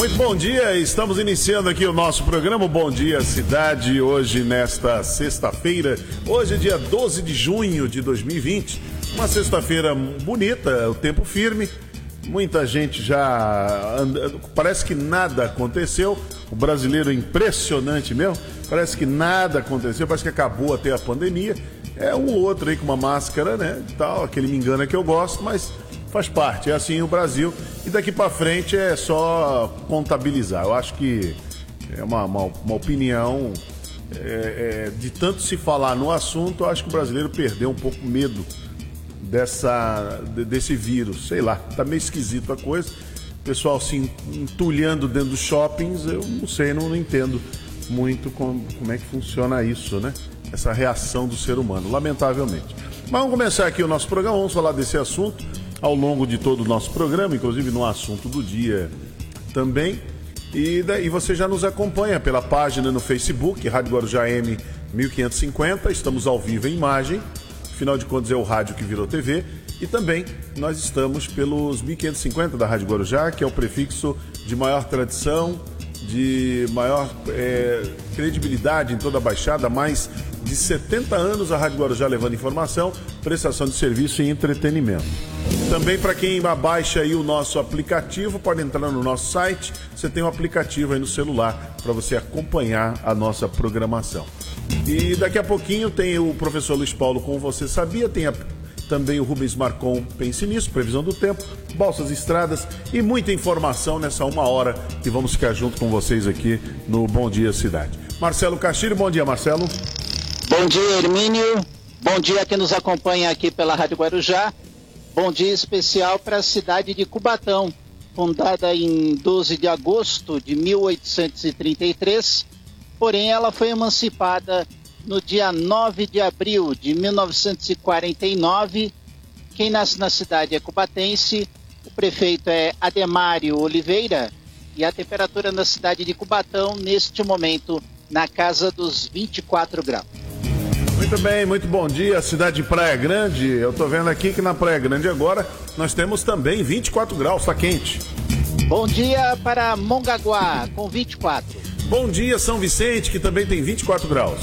Muito bom dia, estamos iniciando aqui o nosso programa Bom Dia Cidade, hoje nesta sexta-feira, hoje é dia 12 de junho de 2020, uma sexta-feira bonita, o tempo firme, muita gente já, anda, parece que nada aconteceu, o brasileiro é impressionante mesmo, parece que nada aconteceu, parece que acabou até a pandemia, é um ou outro aí com uma máscara, né, tal, aquele me engana que eu gosto, mas faz parte, é assim o Brasil. E daqui para frente é só contabilizar. Eu acho que é uma, uma, uma opinião é, é, de tanto se falar no assunto, eu acho que o brasileiro perdeu um pouco medo dessa, desse vírus. Sei lá, tá meio esquisito a coisa. O pessoal se entulhando dentro dos shoppings, eu não sei, não, não entendo muito como, como é que funciona isso, né? Essa reação do ser humano, lamentavelmente. Mas vamos começar aqui o nosso programa, vamos falar desse assunto ao longo de todo o nosso programa, inclusive no assunto do dia também. E, daí você já nos acompanha pela página no Facebook, Rádio Guarujá M 1550. Estamos ao vivo em imagem, afinal de contas é o rádio que virou TV. E também nós estamos pelos 1550 da Rádio Guarujá, que é o prefixo de maior tradição, de maior é, credibilidade em toda a Baixada, mais de 70 anos a Rádio Guarujá levando informação, prestação de serviço e entretenimento. Também para quem baixa aí o nosso aplicativo, pode entrar no nosso site. Você tem um aplicativo aí no celular para você acompanhar a nossa programação. E daqui a pouquinho tem o professor Luiz Paulo com Você Sabia, tem a, também o Rubens Marcon Pense Nisso, previsão do tempo, balsas estradas e muita informação nessa uma hora que vamos ficar junto com vocês aqui no Bom Dia Cidade. Marcelo Castilho, bom dia Marcelo. Bom dia Hermínio, bom dia quem nos acompanha aqui pela Rádio Guarujá. Bom dia especial para a cidade de Cubatão, fundada em 12 de agosto de 1833, porém ela foi emancipada no dia 9 de abril de 1949. Quem nasce na cidade é cubatense, o prefeito é Ademário Oliveira e a temperatura na cidade de Cubatão, neste momento, na casa dos 24 graus. Muito bem, muito bom dia, cidade de Praia Grande. Eu tô vendo aqui que na Praia Grande agora nós temos também 24 graus, tá quente. Bom dia para Mongaguá, com 24. Bom dia, São Vicente, que também tem 24 graus.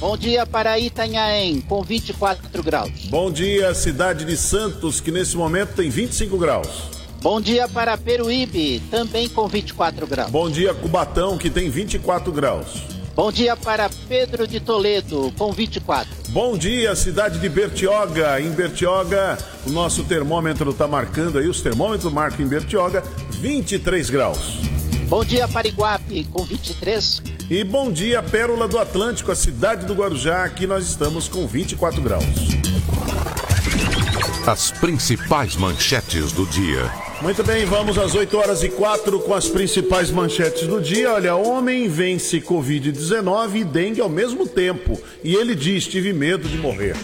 Bom dia para Itanhaém, com 24 graus. Bom dia, cidade de Santos, que nesse momento tem 25 graus. Bom dia para Peruíbe, também com 24 graus. Bom dia, Cubatão, que tem 24 graus. Bom dia para Pedro de Toledo, com 24. Bom dia, cidade de Bertioga. Em Bertioga, o nosso termômetro está marcando aí, os termômetros marcam em Bertioga 23 graus. Bom dia para Iguape, com 23. E bom dia, Pérola do Atlântico, a cidade do Guarujá. Aqui nós estamos com 24 graus. As principais manchetes do dia. Muito bem, vamos às 8 horas e 4 com as principais manchetes do dia. Olha, homem vence Covid-19 e dengue ao mesmo tempo. E ele diz: tive medo de morrer.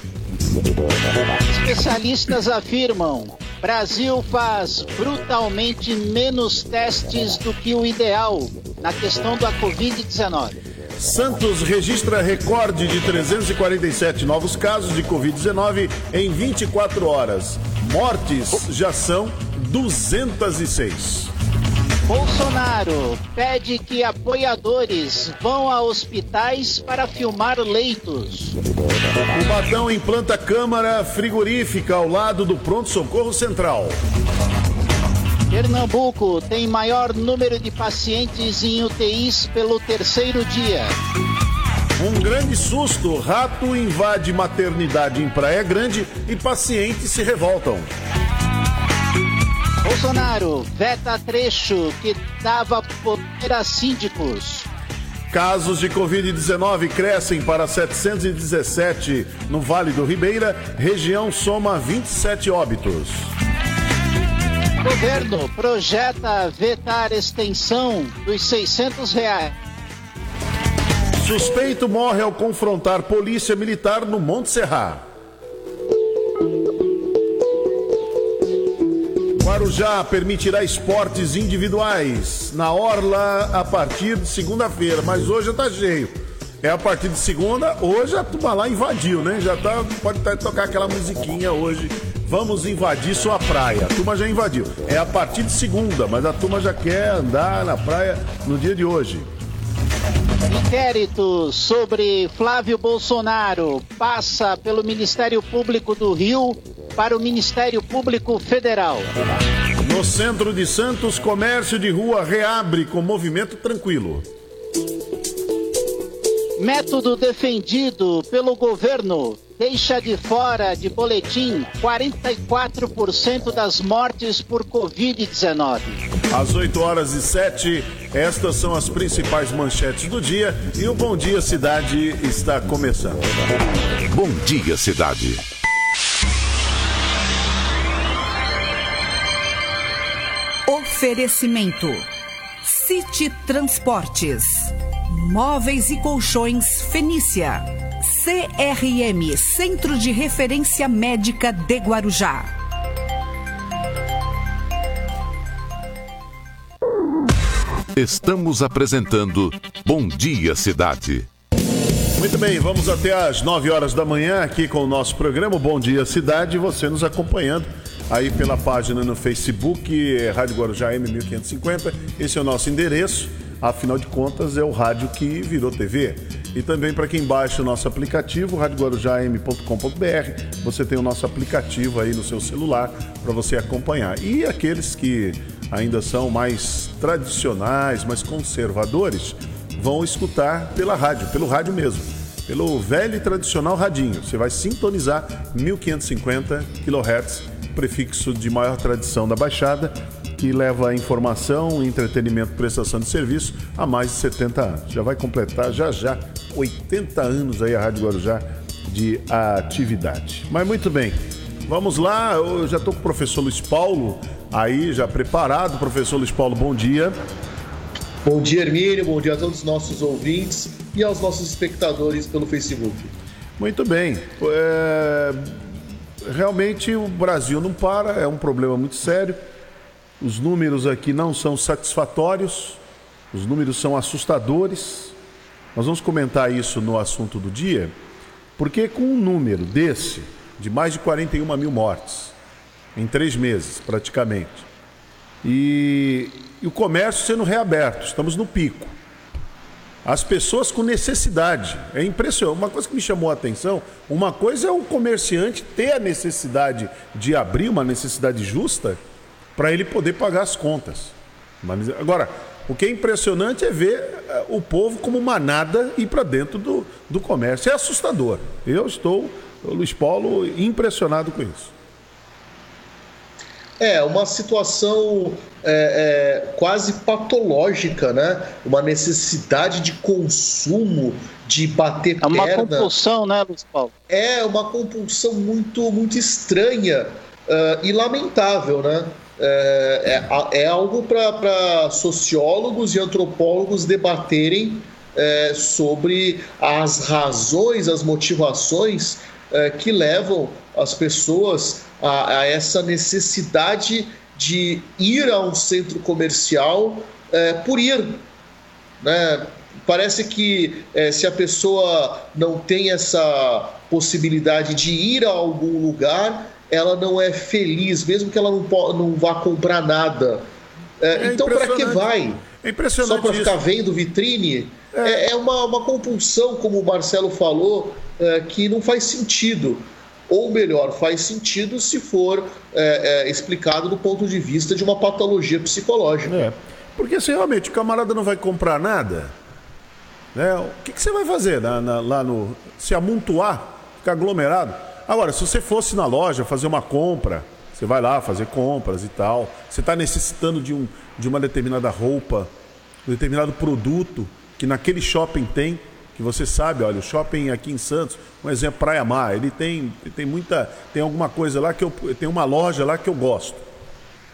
Especialistas afirmam: Brasil faz brutalmente menos testes do que o ideal na questão da Covid-19. Santos registra recorde de 347 novos casos de Covid-19 em 24 horas. Mortes já são 206. Bolsonaro pede que apoiadores vão a hospitais para filmar leitos. O Batão implanta câmara frigorífica ao lado do pronto-socorro central. Pernambuco tem maior número de pacientes em UTIs pelo terceiro dia. Um grande susto: rato invade maternidade em Praia Grande e pacientes se revoltam. Bolsonaro veta trecho que dava poder a síndicos. Casos de Covid-19 crescem para 717 no Vale do Ribeira, região soma 27 óbitos. Governo projeta vetar extensão dos 600 reais. Suspeito morre ao confrontar polícia militar no Monte Serra. Guarujá permitirá esportes individuais na Orla a partir de segunda-feira, mas hoje tá cheio. É a partir de segunda, hoje a turma lá invadiu, né? Já tá, pode até tocar aquela musiquinha hoje vamos invadir sua praia. A turma já invadiu. É a partir de segunda, mas a turma já quer andar na praia no dia de hoje. Inquérito sobre Flávio Bolsonaro passa pelo Ministério Público do Rio para o Ministério Público Federal. No centro de Santos, comércio de rua reabre com movimento tranquilo. Método defendido pelo governo deixa de fora de boletim 44% das mortes por Covid-19. Às 8 horas e 7, estas são as principais manchetes do dia e o Bom Dia Cidade está começando. Bom Dia Cidade. Oferecimento: City Transportes, Móveis e Colchões Fenícia, CRM Centro de Referência Médica de Guarujá. Estamos apresentando Bom Dia Cidade. Muito bem, vamos até às 9 horas da manhã aqui com o nosso programa Bom Dia Cidade, você nos acompanhando aí pela página no Facebook, Rádio Guarujá M1550. Esse é o nosso endereço, afinal de contas é o rádio que virou TV. E também para quem baixa o nosso aplicativo, radioguarujam.com.br, você tem o nosso aplicativo aí no seu celular para você acompanhar. E aqueles que ainda são mais tradicionais, mais conservadores, vão escutar pela rádio, pelo rádio mesmo, pelo velho e tradicional radinho. Você vai sintonizar 1550 kHz, prefixo de maior tradição da Baixada, que leva informação, entretenimento, prestação de serviço há mais de 70 anos. Já vai completar já já 80 anos aí a Rádio Guarujá de atividade. Mas muito bem, vamos lá, eu já estou com o professor Luiz Paulo aí já preparado. Professor Luiz Paulo, bom dia. Bom dia, Hermínio. Bom dia a todos os nossos ouvintes e aos nossos espectadores pelo Facebook. Muito bem. É... Realmente o Brasil não para, é um problema muito sério. Os números aqui não são satisfatórios, os números são assustadores. Nós vamos comentar isso no assunto do dia, porque com um número desse, de mais de 41 mil mortes, em três meses praticamente, e, e o comércio sendo reaberto, estamos no pico. As pessoas com necessidade. É impressionante. Uma coisa que me chamou a atenção: uma coisa é o comerciante ter a necessidade de abrir, uma necessidade justa, para ele poder pagar as contas. Agora, o que é impressionante é ver eh, o povo como manada ir para dentro do, do comércio. É assustador. Eu estou, Luiz Paulo, impressionado com isso. É, uma situação é, é, quase patológica, né? Uma necessidade de consumo, de bater perna. É uma compulsão, né, Luiz Paulo? É uma compulsão muito, muito estranha uh, e lamentável, né? É, é, é algo para sociólogos e antropólogos debaterem é, sobre as razões, as motivações é, que levam as pessoas a, a, essa necessidade de ir a um centro comercial é, por ir. Né? Parece que se a pessoa não tem essa possibilidade de ir a algum lugar, ela não é feliz, mesmo que ela não, não vá comprar nada. É, é então, para que vai? É impressionante. Só para ficar vendo vitrine? É, é, é uma, uma, compulsão, como o Marcelo falou, é, que não faz sentido. Ou melhor, faz sentido se for é, explicado do ponto de vista de uma patologia psicológica. Porque se realmente o camarada não vai comprar nada, né, o que, que você vai fazer na, na, lá no. Se amontoar, ficar aglomerado? Agora, se você fosse na loja fazer uma compra, você vai lá fazer compras e tal, você está necessitando de, um, de uma determinada roupa, um determinado produto que naquele shopping tem, que você sabe, olha, o shopping aqui em Santos, um exemplo, Praia Mar, ele tem, tem muita, tem alguma coisa lá que eu, tem uma loja lá que eu gosto,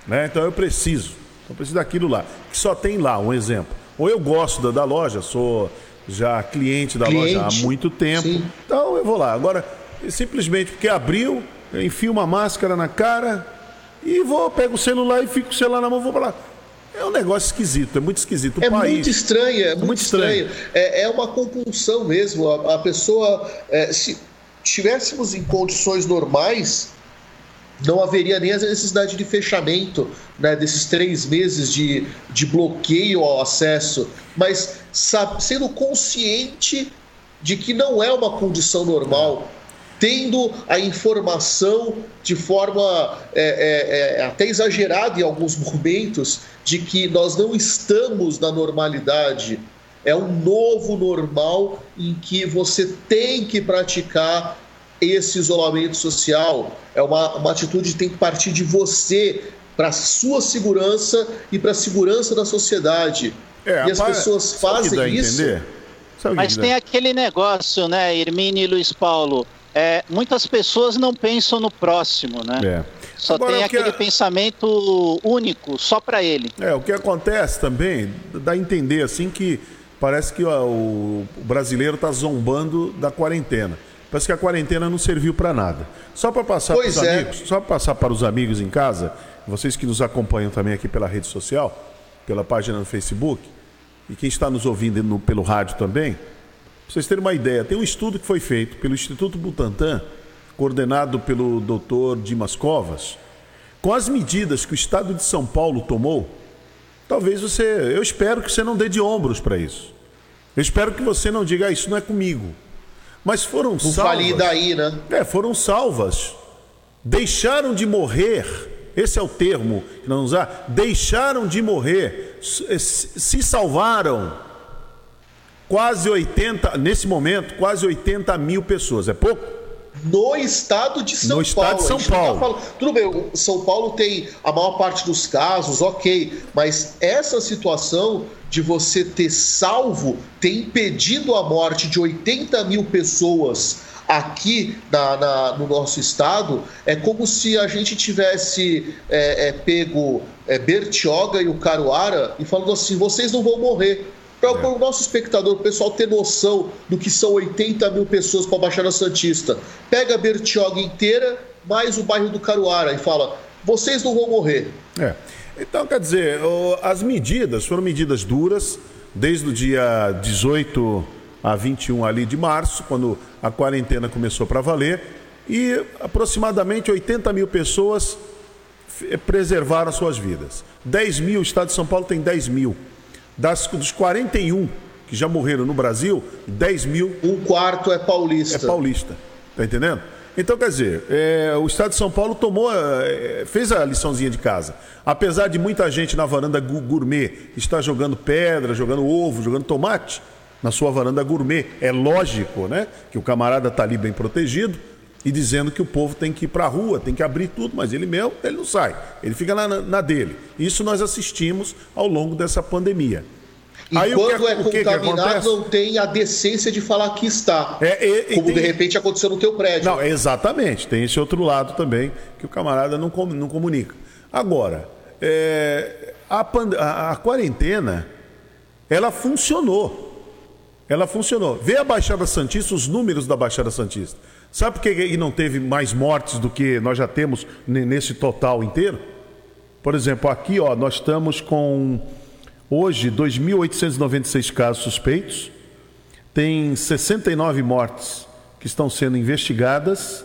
né? Então eu preciso, então eu preciso daquilo lá, que só tem lá, um exemplo. Ou eu gosto da, da loja, sou já cliente da cliente, loja há muito tempo, sim. então eu vou lá. Agora, simplesmente porque abriu, enfio uma máscara na cara e vou, pego o celular e fico com o celular na mão, vou para lá. É um negócio esquisito, é muito esquisito. O é país, muito estranho, é, é muito, muito estranho. estranho. É, é, uma compulsão mesmo. A, a pessoa, é, se estivéssemos em condições normais, não haveria nem a necessidade de fechamento né, desses três meses de, de bloqueio ao acesso, mas sabe, sendo consciente de que não é uma condição normal, tendo a informação de forma é, é, é, até exagerada em alguns momentos de que nós não estamos na normalidade. É um novo normal em que você tem que praticar esse isolamento social. É uma, uma atitude que tem que partir de você para a sua segurança e para a segurança da sociedade. É, e as pessoas fazem isso. Mas tem aquele negócio, né, Hermínio e Luiz Paulo? É, muitas pessoas não pensam no próximo, né? É. Só Agora, tem aquele pensamento único, só para ele. É, o que acontece também, dá a entender assim que parece que ó, o brasileiro está zombando da quarentena. Parece que a quarentena não serviu para nada. Só para passar para os é. amigos, só para passar para os amigos em casa, vocês que nos acompanham também aqui pela rede social, pela página no Facebook, e quem está nos ouvindo no, pelo rádio também, para vocês terem uma ideia, tem um estudo que foi feito pelo Instituto Butantan, coordenado pelo Dr. Dimas Covas, com as medidas que o Estado de São Paulo tomou. Talvez você, eu espero que você não dê de ombros para isso. Eu espero que você não diga, ah, isso não é comigo. Mas foram não salvas. daí, né? É, foram salvas. Deixaram de morrer. Esse é o termo que nós usar. Deixaram de morrer. Se salvaram. Quase 80, nesse momento, quase 80 mil pessoas. É pouco? no estado de São no Paulo. No estado de São tá Paulo. Tá falando... Tudo bem, São Paulo tem a maior parte dos casos, ok, mas essa situação de você ter salvo, ter impedido a morte de 80 mil pessoas aqui na, na, no nosso estado, é como se a gente tivesse é, é, pego é, Bertioga e o Caruara e falando assim: vocês não vão morrer. Para é. o nosso espectador, o pessoal ter noção do que são 80 mil pessoas para a Baixada Santista, pega a Bertioga inteira, mais o bairro do Caruara e fala: vocês não vão morrer. É. Então, quer dizer, as medidas foram medidas duras, desde o dia 18 a 21 ali de março, quando a quarentena começou para valer, e aproximadamente 80 mil pessoas preservaram suas vidas. 10 mil, o estado de São Paulo tem 10 mil. Das, dos 41 que já morreram no Brasil, 10 mil. Um quarto é paulista. É paulista. Tá entendendo? Então, quer dizer, é, o Estado de São Paulo tomou, é, fez a liçãozinha de casa. Apesar de muita gente na varanda gourmet estar jogando pedra, jogando ovo, jogando tomate, na sua varanda gourmet, é lógico, né? Que o camarada está ali bem protegido e dizendo que o povo tem que ir para a rua, tem que abrir tudo, mas ele mesmo, ele não sai. Ele fica na, na dele. Isso nós assistimos ao longo dessa pandemia. E Aí, quando que, é, contaminado, que não tem a decência de falar que está. É, como tem... de repente aconteceu no teu prédio. Não, exatamente. Tem esse outro lado também que o camarada não, não comunica. Agora, é, a, pand... a, a quarentena, ela funcionou. Ela funcionou. Vê a Baixada Santista, os números da Baixada Santista. Sabe por que não teve mais mortes do que nós já temos nesse total inteiro? Por exemplo, aqui ó, nós estamos com Hoje, 2.896 casos suspeitos, tem 69 mortes que estão sendo investigadas.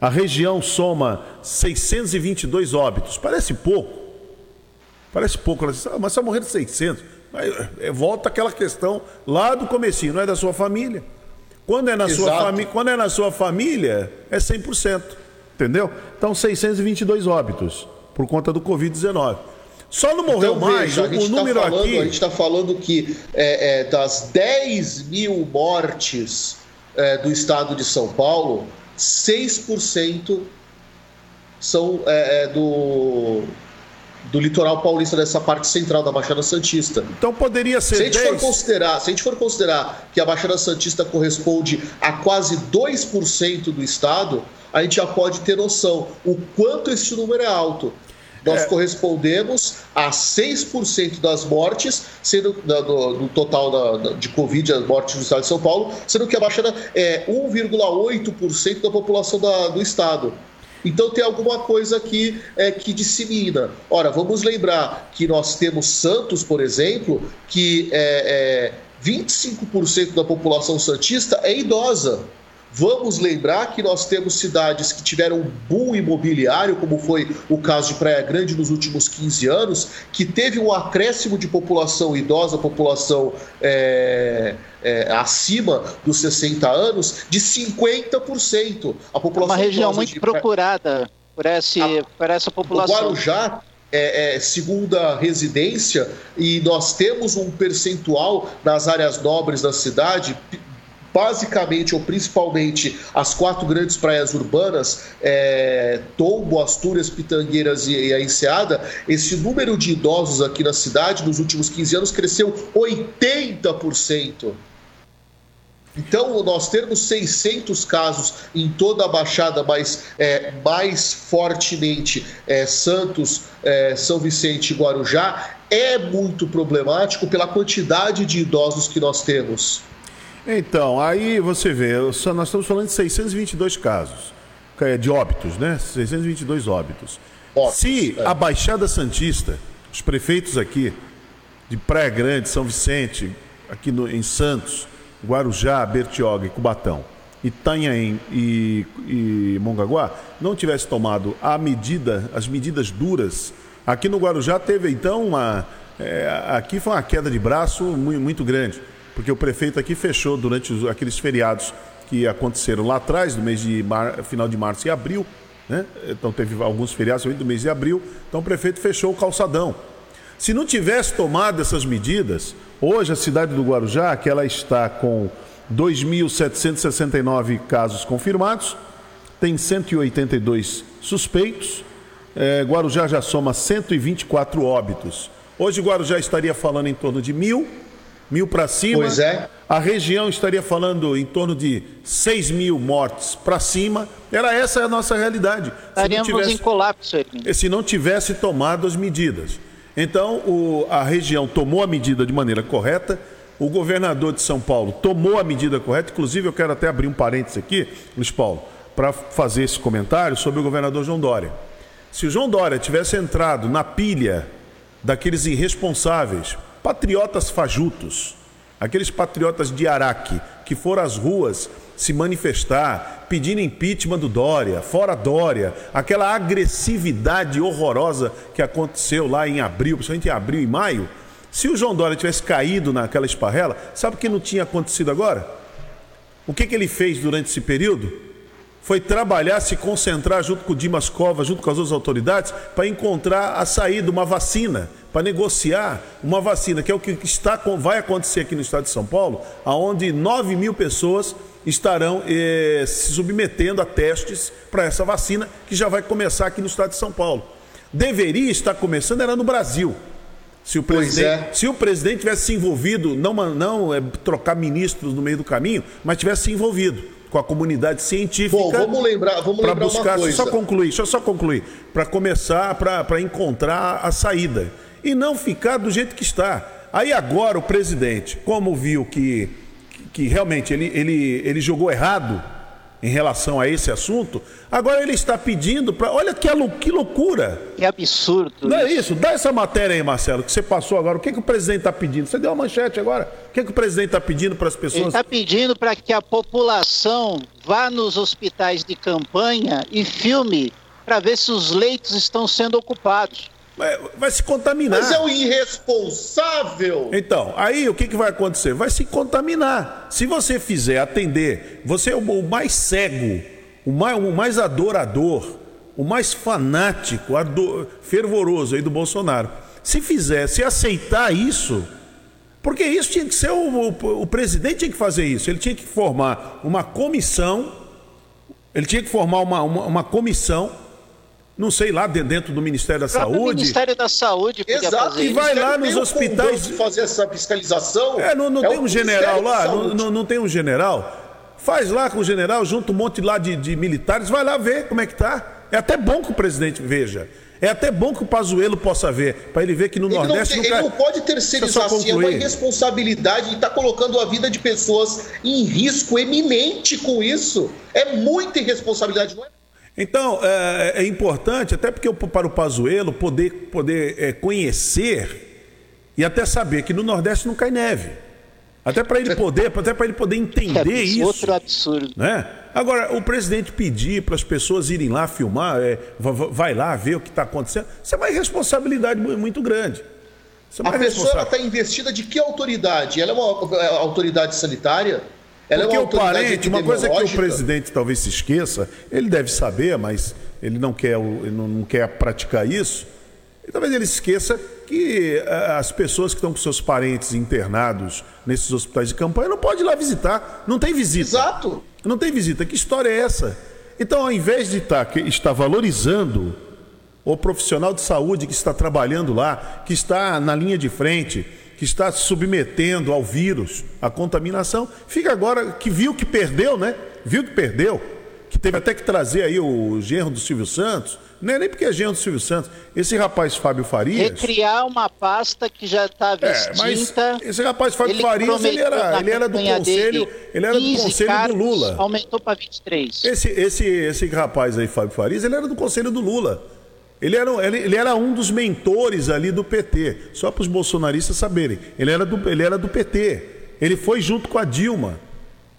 A região soma 622 óbitos. Parece pouco. Parece pouco. Ah, mas só morreram 600. É, volta aquela questão lá do comecinho, não é da sua família. Quando é na, sua, fami quando é na sua família, é 100%. Entendeu? Então, 622 óbitos por conta do Covid-19. Só não morreu então, mais, veja, o, tá número tá falando, aqui. A gente está falando que é, é, das 10 mil mortes é, do estado de São Paulo, 6% são é, é, do, do litoral paulista, dessa parte central da Baixada Santista. Então poderia ser. Se a gente, 10... for considerar, se a gente for considerar que a Baixada Santista corresponde a quase 2% do estado, a gente já pode ter noção o quanto esse número é alto nós é. correspondemos a 6% das mortes, sendo do, do total da, de Covid, as mortes do estado de São Paulo, sendo que a Baixada é 1,8% da população da, do estado. Então tem alguma coisa aqui é, que dissemina. Ora, vamos lembrar que nós temos Santos, por exemplo, que é, é 25% da população santista é idosa. Vamos lembrar que nós temos cidades que tiveram um boom imobiliário, como foi o caso de Praia Grande nos últimos 15 anos, que teve um acréscimo de população idosa, população é, é, acima dos 60 anos, de 50%. A população Uma região muito de... procurada por, esse, a, por essa população. O Guarujá é, é, segunda residência e nós temos um percentual nas áreas nobres da cidade basicamente ou principalmente as quatro grandes praias urbanas, é, Tombo, Astúrias, Pitangueiras e, e a Enseada, esse número de idosos aqui na cidade nos últimos 15 anos cresceu 80%. Então, nós termos 600 casos em toda a Baixada, mas é, mais fortemente é, Santos, é, São Vicente e Guarujá, é muito problemático pela quantidade de idosos que nós temos. Então, aí você vê, nós estamos falando de 622 casos é, de óbitos, né? 622 óbitos. óbitos Se é. a Baixada Santista, os prefeitos aqui de Praia Grande, São Vicente, aqui no, em Santos, Guarujá, Bertioga e Cubatão, Itanhaém e, e Mongaguá, não tivesse tomado a medida, as medidas duras, aqui no Guarujá teve então uma. É, aqui foi uma queda de braço muito, muito grande porque o prefeito aqui fechou durante os, aqueles feriados que aconteceram lá atrás, no mês de mar, final de março e abril, né? Então teve alguns feriados do mês de abril, então o prefeito fechou o calçadão. Se não tivesse tomado essas medidas, hoje a cidade do Guarujá, que ela está com 2.769 casos confirmados, tem 182 suspeitos, é, Guarujá já soma 124 óbitos. Hoje Guarujá estaria falando em torno de mil, mil para cima. Pois é. A região estaria falando em torno de 6 mil mortes para cima. Era essa a nossa realidade. Estaríamos tivesse, em colapso. Se não tivesse tomado as medidas. Então, o, a região tomou a medida de maneira correta. O governador de São Paulo tomou a medida correta. Inclusive, eu quero até abrir um parênteses aqui, Luiz Paulo, para fazer esse comentário sobre o governador João Dória. Se o João Dória tivesse entrado na pilha daqueles irresponsáveis patriotas fajutos, aqueles patriotas de Araque que foram às ruas se manifestar, pedindo impeachment do Dória, fora Dória, aquela agressividade horrorosa que aconteceu lá em abril, principalmente em abril e maio. Se o João Dória tivesse caído naquela esparrela, sabe o que não tinha acontecido agora? O que, que ele fez durante esse período? Foi trabalhar, se concentrar junto com o Dimas Covas, junto com as outras autoridades, para encontrar a saída, uma vacina, para negociar uma vacina, que é o que está, vai acontecer aqui no estado de São Paulo, aonde 9 mil pessoas estarão eh, se submetendo a testes para essa vacina, que já vai começar aqui no estado de São Paulo. Deveria estar começando, era no Brasil. Se o, presidente, é. se o presidente tivesse se envolvido, não, não é, trocar ministros no meio do caminho, mas tivesse se envolvido com a comunidade científica. Bom, vamos lembrar, vamos lembrar buscar, uma coisa. Só concluir, deixa eu só concluir. Para começar, para encontrar a saída e não ficar do jeito que está. Aí agora o presidente, como viu que, que realmente ele, ele, ele jogou errado em relação a esse assunto, agora ele está pedindo para. Olha que, que loucura! Que absurdo! Não é isso? Dá essa matéria aí, Marcelo, que você passou agora. O que, que o presidente está pedindo? Você deu uma manchete agora. O que, que o presidente está pedindo para as pessoas? Ele está pedindo para que a população vá nos hospitais de campanha e filme para ver se os leitos estão sendo ocupados. Vai, vai, se contaminar. Mas é o irresponsável. Então, aí o que, que vai acontecer? Vai se contaminar. Se você fizer atender, você é o mais cego, o mais, o mais adorador, o mais fanático, ador, fervoroso aí do Bolsonaro. Se fizer, se aceitar isso, porque isso tinha que ser o, o, o presidente tinha que fazer isso. Ele tinha que formar uma comissão, ele tinha que formar uma, uma, uma comissão não sei lá dentro do Ministério da Saúde. O Ministério da Saúde Exato. Fazer. E vai lá nos hospitais fazer essa fiscalização. É, não, não é tem um general lá, não, não, não, tem um general. Faz lá com o general, junto um monte lá de, de militares, vai lá ver como é que tá. É até bom que o presidente veja. É até bom que o Pazuello possa ver, para ele ver que no ele Nordeste... Não, tem, ele não pode terceirizar assim, é uma irresponsabilidade e está colocando a vida de pessoas em risco eminente com isso. É muita irresponsabilidade, não é? Então, é, é, importante, até porque para o Pazuello poder, poder é, conhecer e até saber que no Nordeste não cai neve. Até para ele poder, até para ele poder entender é, isso. Outro absurdo. Né? Agora, o presidente pedir para as pessoas irem lá filmar, é, vai lá ver o que está acontecendo, isso é uma irresponsabilidade muito grande. É a pessoa está investida de que autoridade? Ela é uma é, autoridade sanitária? Ela Porque é uma o parente, uma coisa que o presidente talvez se esqueça, ele deve saber, mas ele não quer, ele não quer praticar isso. E talvez ele esqueça que eh, as pessoas que estão com seus parentes internados nesses hospitais de campanha não pode ir lá visitar. Não tem visita. Exato. Não tem visita. Que história é essa? Então, ao invés de estar, tá, estar valorizando o profissional de saúde que está trabalhando lá, que está na linha de frente, que está se submetendo ao vírus, à contaminação, fica agora que viu que perdeu, né? Viu que perdeu, que teve até que trazer aí o genro do Silvio Santos, não é nem porque é genro do Silvio Santos, esse rapaz Fábio Farias... Recriar uma pasta que já está extinta... É, mas esse rapaz Fábio ele Farias, ele era, ele era do conselho, ele era do conselho do Lula. Aumentou para 23. Esse, esse, esse rapaz aí, Fábio Farias, ele era do conselho do Lula. Ele era, ele, ele era um dos mentores ali do PT, só para os bolsonaristas saberem. Ele era, do, ele era do PT. Ele foi junto com a Dilma.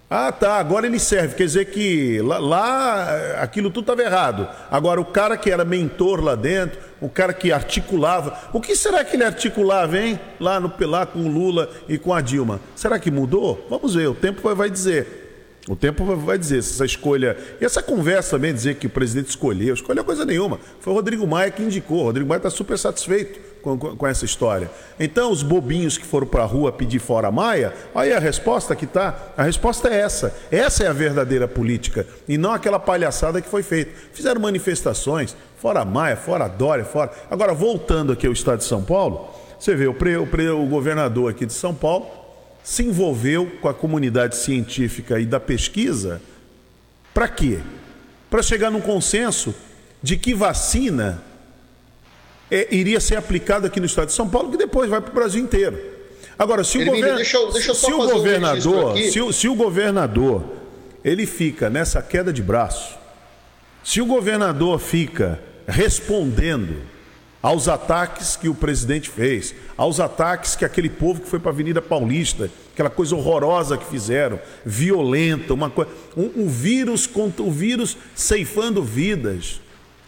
Ah, tá, agora ele serve. Quer dizer que lá, lá aquilo tudo estava errado. Agora, o cara que era mentor lá dentro, o cara que articulava. O que será que ele articulava, hein? Lá, no, lá com o Lula e com a Dilma. Será que mudou? Vamos ver, o tempo vai dizer. O tempo vai dizer se essa escolha. E essa conversa também, dizer que o presidente escolheu, escolheu coisa nenhuma. Foi o Rodrigo Maia que indicou. O Rodrigo Maia está super satisfeito com, com, com, essa história. Então, os bobinhos que foram para a rua pedir fora Maia, aí a resposta que está. A resposta é essa. Essa é a verdadeira política. E não aquela palhaçada que foi feita. Fizeram manifestações, fora Maia, fora Dória, fora. Agora, voltando aqui ao estado de São Paulo, você vê o, pre, o, pre, o governador aqui de São Paulo se envolveu com a comunidade científica e da pesquisa para quê? Para chegar num consenso de que vacina é, iria ser aplicada aqui no estado de São Paulo, que depois vai para o Brasil inteiro. Agora, se o, govern... deixa eu, deixa eu se o governador, um se, o, se o governador ele fica nessa queda de braço, se o governador fica respondendo aos ataques que o presidente fez, aos ataques que aquele povo que foi para a Avenida Paulista, aquela coisa horrorosa que fizeram, violenta, uma coisa, um, um vírus contra o vírus ceifando vidas,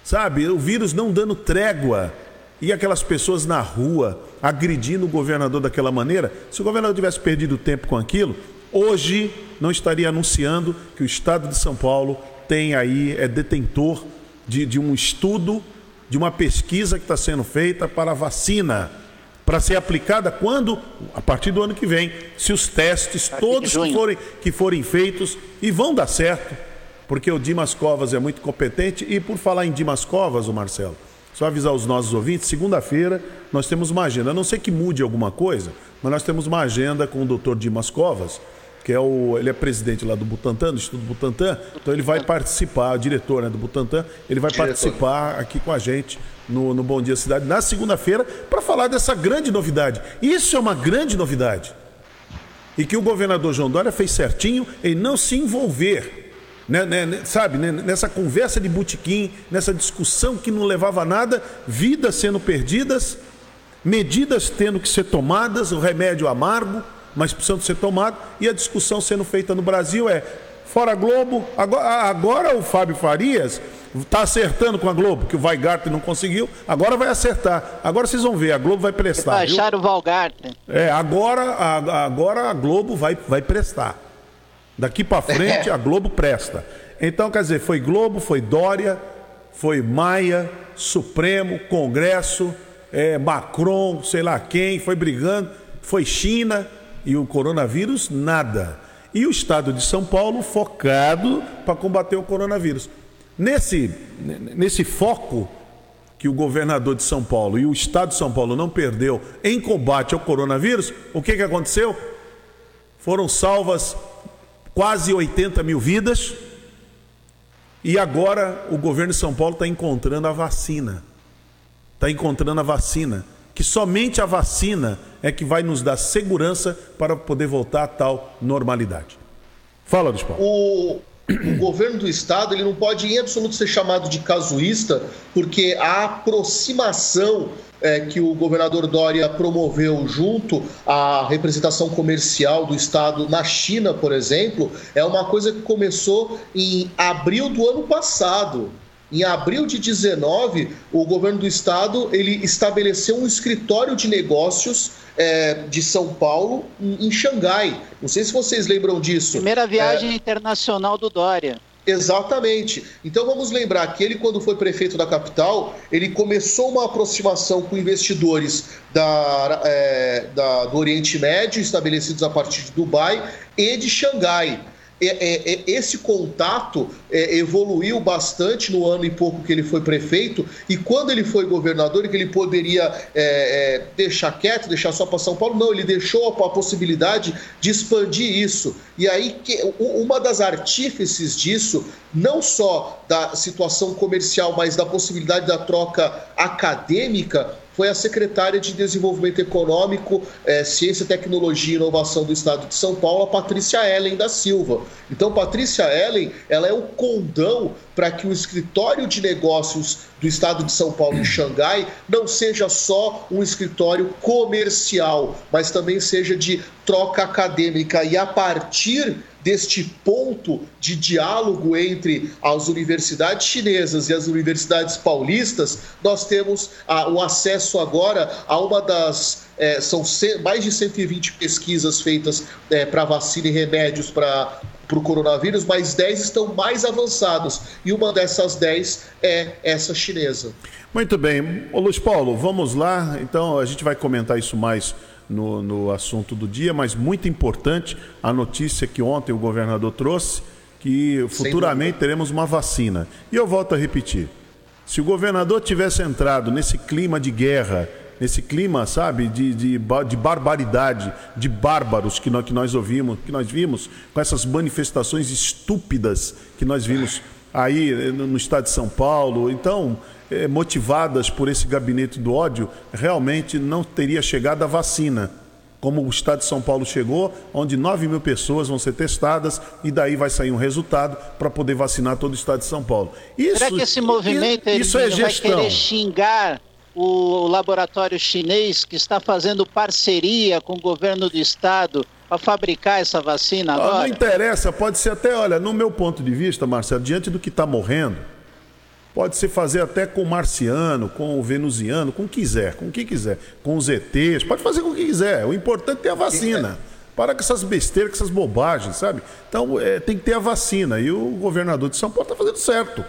sabe? O vírus não dando trégua e aquelas pessoas na rua agredindo o governador daquela maneira. Se o governador tivesse perdido tempo com aquilo, hoje não estaria anunciando que o Estado de São Paulo tem aí é detentor de, de um estudo de uma pesquisa que está sendo feita para a vacina, para ser aplicada quando? A partir do ano que vem, se os testes todos que forem, que forem feitos e vão dar certo, porque o Dimas Covas é muito competente e por falar em Dimas Covas, o Marcelo, só avisar os nossos ouvintes, segunda-feira nós temos uma agenda, a não sei que mude alguma coisa, mas nós temos uma agenda com o Dr. Dimas Covas, que é o, ele é presidente lá do Butantan, do Instituto Butantan, então ele vai participar, o diretor né, do Butantan, ele vai diretor. participar aqui com a gente no, no Bom Dia Cidade na segunda-feira para falar dessa grande novidade. Isso é uma grande novidade. E que o governador João Dória fez certinho em não se envolver, né, né, né sabe, né, nessa conversa de butiquim, nessa discussão que não levava a nada, vidas sendo perdidas, medidas tendo que ser tomadas, o remédio amargo mas precisam ser tomados. E a discussão sendo feita no Brasil é: fora Globo, agora, agora o Fábio Farias está acertando com a Globo, que o Weigarten não conseguiu, agora vai acertar. Agora vocês vão ver, a Globo vai prestar. Baixar o Valgarten. É, agora, agora a Globo vai, vai prestar. Daqui para frente a Globo presta. Então, quer dizer, foi Globo, foi Dória, foi Maia, Supremo, Congresso, é, Macron, sei lá quem, foi brigando, foi China, e o coronavírus, nada. E o estado de São Paulo focado para combater o coronavírus. Nesse, nesse foco que o governador de São Paulo e o estado de São Paulo não perdeu em combate ao coronavírus, o que, que aconteceu? Foram salvas quase 80 mil vidas e agora o governo de São Paulo está encontrando a vacina. Está encontrando a vacina que somente a vacina é que vai nos dar segurança para poder voltar a tal normalidade. Fala, Luiz Paulo. O, o governo do estado ele não pode em absoluto ser chamado de casuísta, porque a aproximação é, que o governador Dória promoveu junto à representação comercial do Estado na China, por exemplo, é uma coisa que começou em abril do ano passado. Em abril de 19, o governo do estado ele estabeleceu um escritório de negócios é, de São Paulo em, em, Xangai. Não sei se vocês lembram disso. Primeira viagem é... internacional do Dória. Exatamente. Então vamos lembrar que ele, quando foi prefeito da capital, ele começou uma aproximação com investidores da, é, da, do Oriente Médio, estabelecidos a partir de Dubai e de Xangai. É, é, é, esse contato evoluiu bastante no ano e pouco que ele foi prefeito, e quando ele foi governador, que ele poderia deixar quieto, deixar só para São Paulo, não, ele deixou a, possibilidade de expandir isso. E aí, uma das artífices disso, não só da situação comercial, mas da possibilidade da troca acadêmica, foi a secretária de Desenvolvimento Econômico, é, Ciência, Tecnologia e Inovação do Estado de São Paulo, a Patrícia Ellen da Silva. Então, Patrícia Ellen, ela é o condão para que o escritório de negócios do Estado de São Paulo em Xangai não seja só um escritório comercial, mas também seja de troca acadêmica e a partir deste ponto de diálogo entre as universidades chinesas e as universidades paulistas, nós temos ah, o acesso agora a uma das. É, são mais de 120 pesquisas feitas é, para vacina e remédios para para o coronavírus, mas 10 estão mais avançados. E uma dessas 10 é essa chinesa. Muito bem. Ô Luiz Paulo, vamos lá. Então, a gente vai comentar isso mais no, no assunto do dia, mas muito importante a notícia que ontem o governador trouxe, que futuramente teremos uma vacina. E eu volto a repetir: se o governador tivesse entrado nesse clima de guerra, nesse clima, sabe, de, de, de barbaridade, de bárbaros que nós, que nós ouvimos, que nós vimos, com essas manifestações estúpidas que nós vimos aí eh, no estado de São Paulo. Então, eh, motivadas por esse gabinete do ódio, realmente não teria chegado a vacina. Como o estado de São Paulo chegou, onde 9 mil pessoas vão ser testadas e daí vai sair um resultado para poder vacinar todo o estado de São Paulo. Isso, Será que esse movimento isso, isso é gestão. vai querer xingar o laboratório chinês que está fazendo parceria com o governo do estado para fabricar essa vacina agora? Não, não interessa, pode ser até, olha, no meu ponto de vista, Marcelo, diante do que está morrendo, Pode se fazer até com o marciano, com o venusiano, com o que quiser, com o que quiser, com os ETs, pode fazer com o que quiser. O importante é a vacina. Para com essas besteiras, com essas bobagens, sabe? Então é, tem que ter a vacina. E o governador de São Paulo está fazendo certo.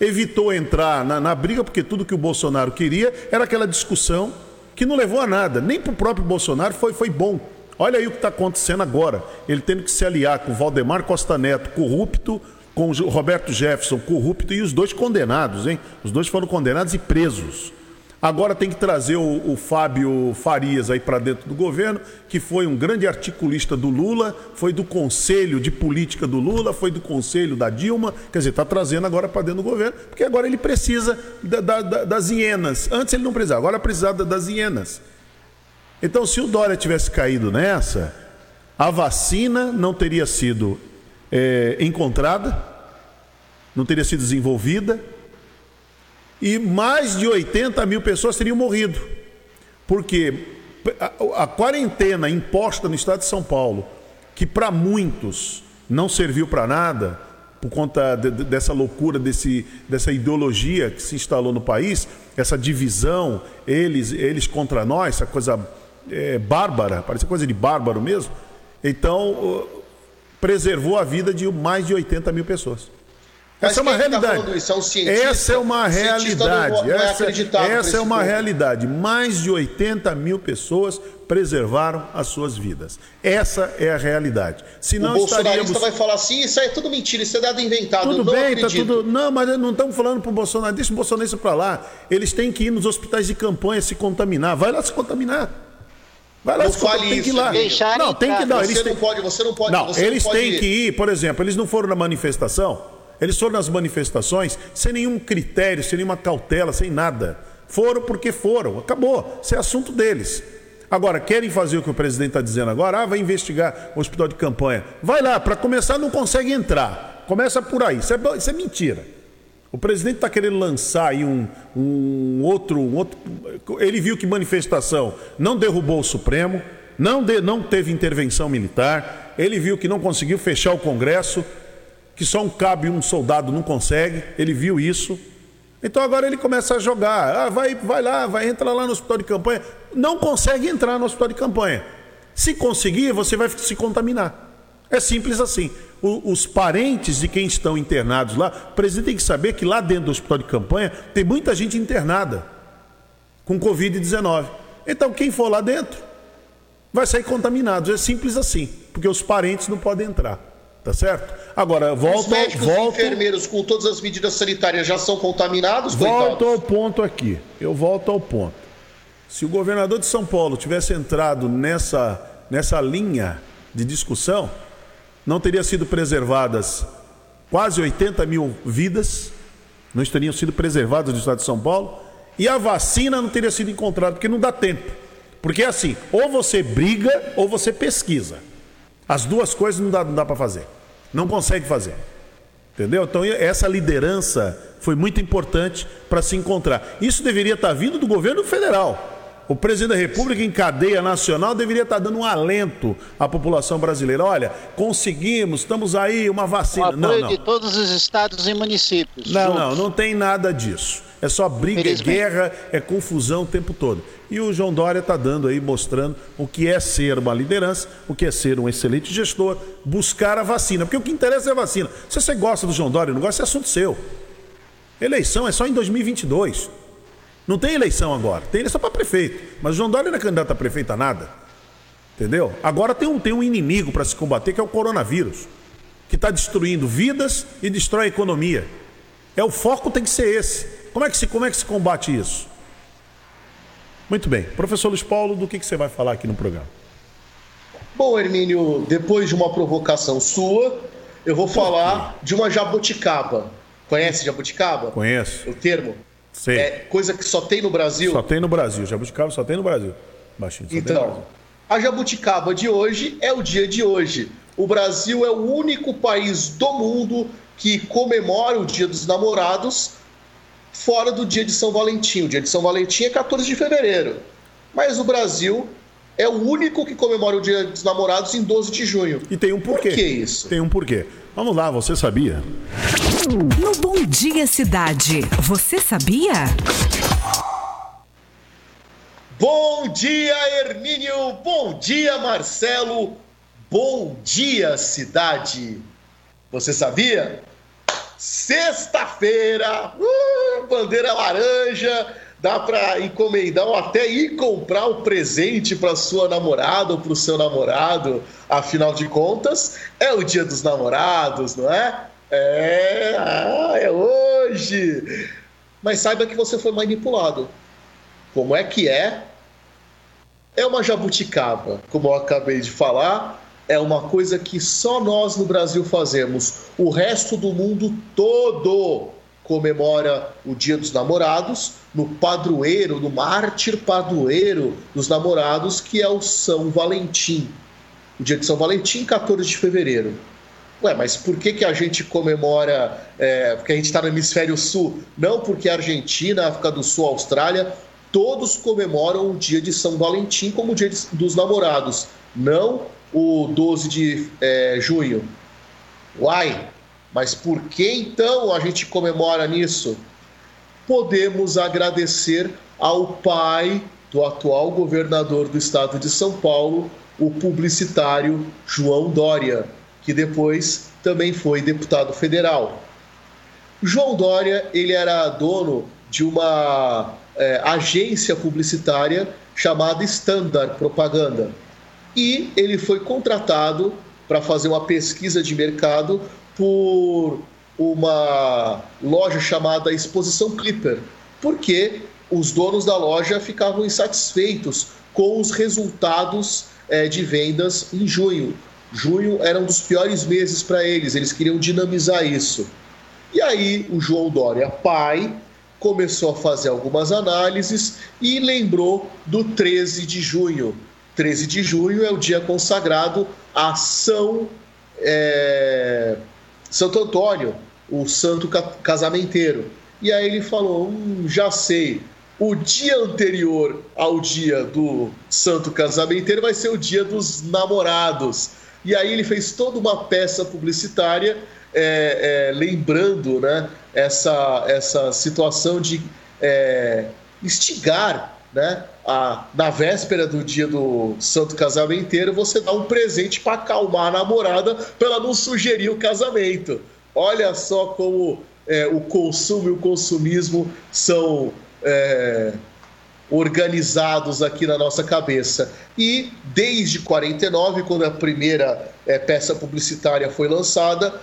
Evitou entrar na, na briga, porque tudo que o Bolsonaro queria era aquela discussão que não levou a nada. Nem para o próprio Bolsonaro foi, foi bom. Olha aí o que está acontecendo agora. Ele tendo que se aliar com o Valdemar Costa Neto, corrupto, com o Roberto Jefferson corrupto e os dois condenados, hein? Os dois foram condenados e presos. Agora tem que trazer o, o Fábio Farias aí para dentro do governo, que foi um grande articulista do Lula, foi do conselho de política do Lula, foi do conselho da Dilma, quer dizer, está trazendo agora para dentro do governo, porque agora ele precisa da, da, das hienas. Antes ele não precisava, agora precisava das hienas. Então, se o Dória tivesse caído nessa, a vacina não teria sido é, encontrada, não teria sido desenvolvida, e mais de 80 mil pessoas teriam morrido. Porque a, a quarentena imposta no estado de São Paulo, que para muitos não serviu para nada, por conta de, de, dessa loucura, desse, dessa ideologia que se instalou no país, essa divisão, eles, eles contra nós, essa coisa é, bárbara, parece coisa de bárbaro mesmo. Então, preservou a vida de mais de 80 mil pessoas. Essa é uma tá realidade. Isso? É um essa é uma realidade. Não, não é essa, essa é uma ponto. realidade. Mais de 80 mil pessoas preservaram as suas vidas. Essa é a realidade. Se não o bolsonarista estaríamos... vai falar assim, isso aí é tudo mentira, isso é dado inventado. Tudo bem, tá tudo. Não, mas não estamos falando para o Bolsonaro. Deixa o bolsonarista para lá. Eles têm que ir nos hospitais de campanha se contaminar. Vai lá se contaminar. Vai lá, não fale tem isso. Que ir lá. Deixar não, tem que não. Você eles não pode, você não pode. Não, eles não pode têm ir. que ir, por exemplo, eles não foram na manifestação, eles foram nas manifestações sem nenhum critério, sem nenhuma cautela, sem nada. Foram porque foram, acabou. Isso é assunto deles. Agora, querem fazer o que o presidente está dizendo agora? Ah, vai investigar o hospital de campanha. Vai lá, para começar, não consegue entrar. Começa por aí. Isso é, isso é mentira. O presidente está querendo lançar aí um, um, outro, um outro. Ele viu que manifestação não derrubou o Supremo, não, de, não teve intervenção militar, ele viu que não conseguiu fechar o Congresso, que só um cabo e um soldado não consegue, ele viu isso. Então agora ele começa a jogar. Ah, vai, vai lá, vai entrar lá no hospital de campanha. Não consegue entrar no hospital de campanha. Se conseguir, você vai se contaminar. É simples assim. O, os parentes de quem estão internados lá, o presidente tem que saber que lá dentro do hospital de campanha tem muita gente internada com Covid-19. Então quem for lá dentro vai sair contaminado. É simples assim, porque os parentes não podem entrar. Tá certo? Agora, volta. Os médicos volto, e enfermeiros, com todas as medidas sanitárias, já são contaminados? Volto coitados? ao ponto aqui. Eu volto ao ponto. Se o governador de São Paulo tivesse entrado nessa, nessa linha de discussão, não teria sido preservadas quase 80 mil vidas, não teriam sido preservadas no estado de São Paulo, e a vacina não teria sido encontrada, porque não dá tempo. Porque é assim, ou você briga ou você pesquisa. As duas coisas não dá, não dá para fazer. Não consegue fazer. Entendeu? Então, essa liderança foi muito importante para se encontrar. Isso deveria estar tá vindo do governo federal. O presidente da República, em cadeia nacional, deveria estar dando um alento à população brasileira. Olha, conseguimos, estamos aí, uma vacina. O não, não. de todos os estados e municípios. Não, juntos. não, não tem nada disso. É só briga, é guerra, é confusão o tempo todo. E o João Dória está dando aí, mostrando o que é ser uma liderança, o que é ser um excelente gestor, buscar a vacina. Porque o que interessa é a vacina. Se você gosta do João Dória, não gosta, é assunto seu. Eleição é só em 2022. Não tem eleição agora. Tem eleição para prefeito. Mas o João Dória não é candidato a prefeito a nada. Entendeu? Agora tem um, tem um inimigo para se combater, que é o coronavírus. Que está destruindo vidas e destrói a economia. É o foco tem que ser esse. Como é que se, como é que se combate isso? Muito bem. Professor Luiz Paulo, do que, que você vai falar aqui no programa? Bom, Hermínio, depois de uma provocação sua, eu vou falar de uma jabuticaba. Conhece jabuticaba? Conheço. O termo? Sei. É coisa que só tem no Brasil? Só tem no Brasil. Jabuticaba só tem no Brasil. Baixinho, então, Brasil. a jabuticaba de hoje é o dia de hoje. O Brasil é o único país do mundo que comemora o Dia dos Namorados fora do dia de São Valentim. O dia de São Valentim é 14 de fevereiro. Mas o Brasil é o único que comemora o Dia dos Namorados em 12 de junho. E tem um porquê. Por que isso? Tem um porquê. Vamos lá, você sabia? No Bom Dia Cidade, você sabia? Bom dia, Hermínio! Bom dia, Marcelo! Bom dia, cidade! Você sabia? Sexta-feira, uh, bandeira laranja, dá para encomendar ou até ir comprar o um presente para sua namorada ou para o seu namorado. Afinal de contas, é o dia dos namorados, não é? É, ah, é hoje. Mas saiba que você foi manipulado. Como é que é? É uma jabuticaba, como eu acabei de falar, é uma coisa que só nós no Brasil fazemos. O resto do mundo todo comemora o Dia dos Namorados no padroeiro, no mártir padroeiro dos namorados, que é o São Valentim. O dia de São Valentim, 14 de fevereiro. Ué, mas por que, que a gente comemora, é, porque a gente está no hemisfério sul? Não porque a Argentina, África do Sul, Austrália, todos comemoram o dia de São Valentim como o dia dos namorados, não o 12 de é, junho. Uai, mas por que então a gente comemora nisso? Podemos agradecer ao pai do atual governador do estado de São Paulo, o publicitário João Dória, que depois também foi deputado federal. João Dória ele era dono de uma é, agência publicitária chamada Standard Propaganda e ele foi contratado para fazer uma pesquisa de mercado por uma loja chamada Exposição Clipper, porque os donos da loja ficavam insatisfeitos com os resultados é, de vendas em junho. Junho era um dos piores meses para eles, eles queriam dinamizar isso. E aí o João Dória, pai, começou a fazer algumas análises e lembrou do 13 de junho. 13 de junho é o dia consagrado à São é, Santo Antônio, o santo casamenteiro. E aí ele falou: hum, já sei, o dia anterior ao dia do santo casamenteiro vai ser o dia dos namorados. E aí ele fez toda uma peça publicitária é, é, lembrando né, essa, essa situação de é, instigar né, a, na véspera do dia do santo casamenteiro, você dá um presente para acalmar a namorada para ela não sugerir o casamento. Olha só como é, o consumo e o consumismo são é, organizados aqui na nossa cabeça. E desde 49, quando a primeira é, peça publicitária foi lançada,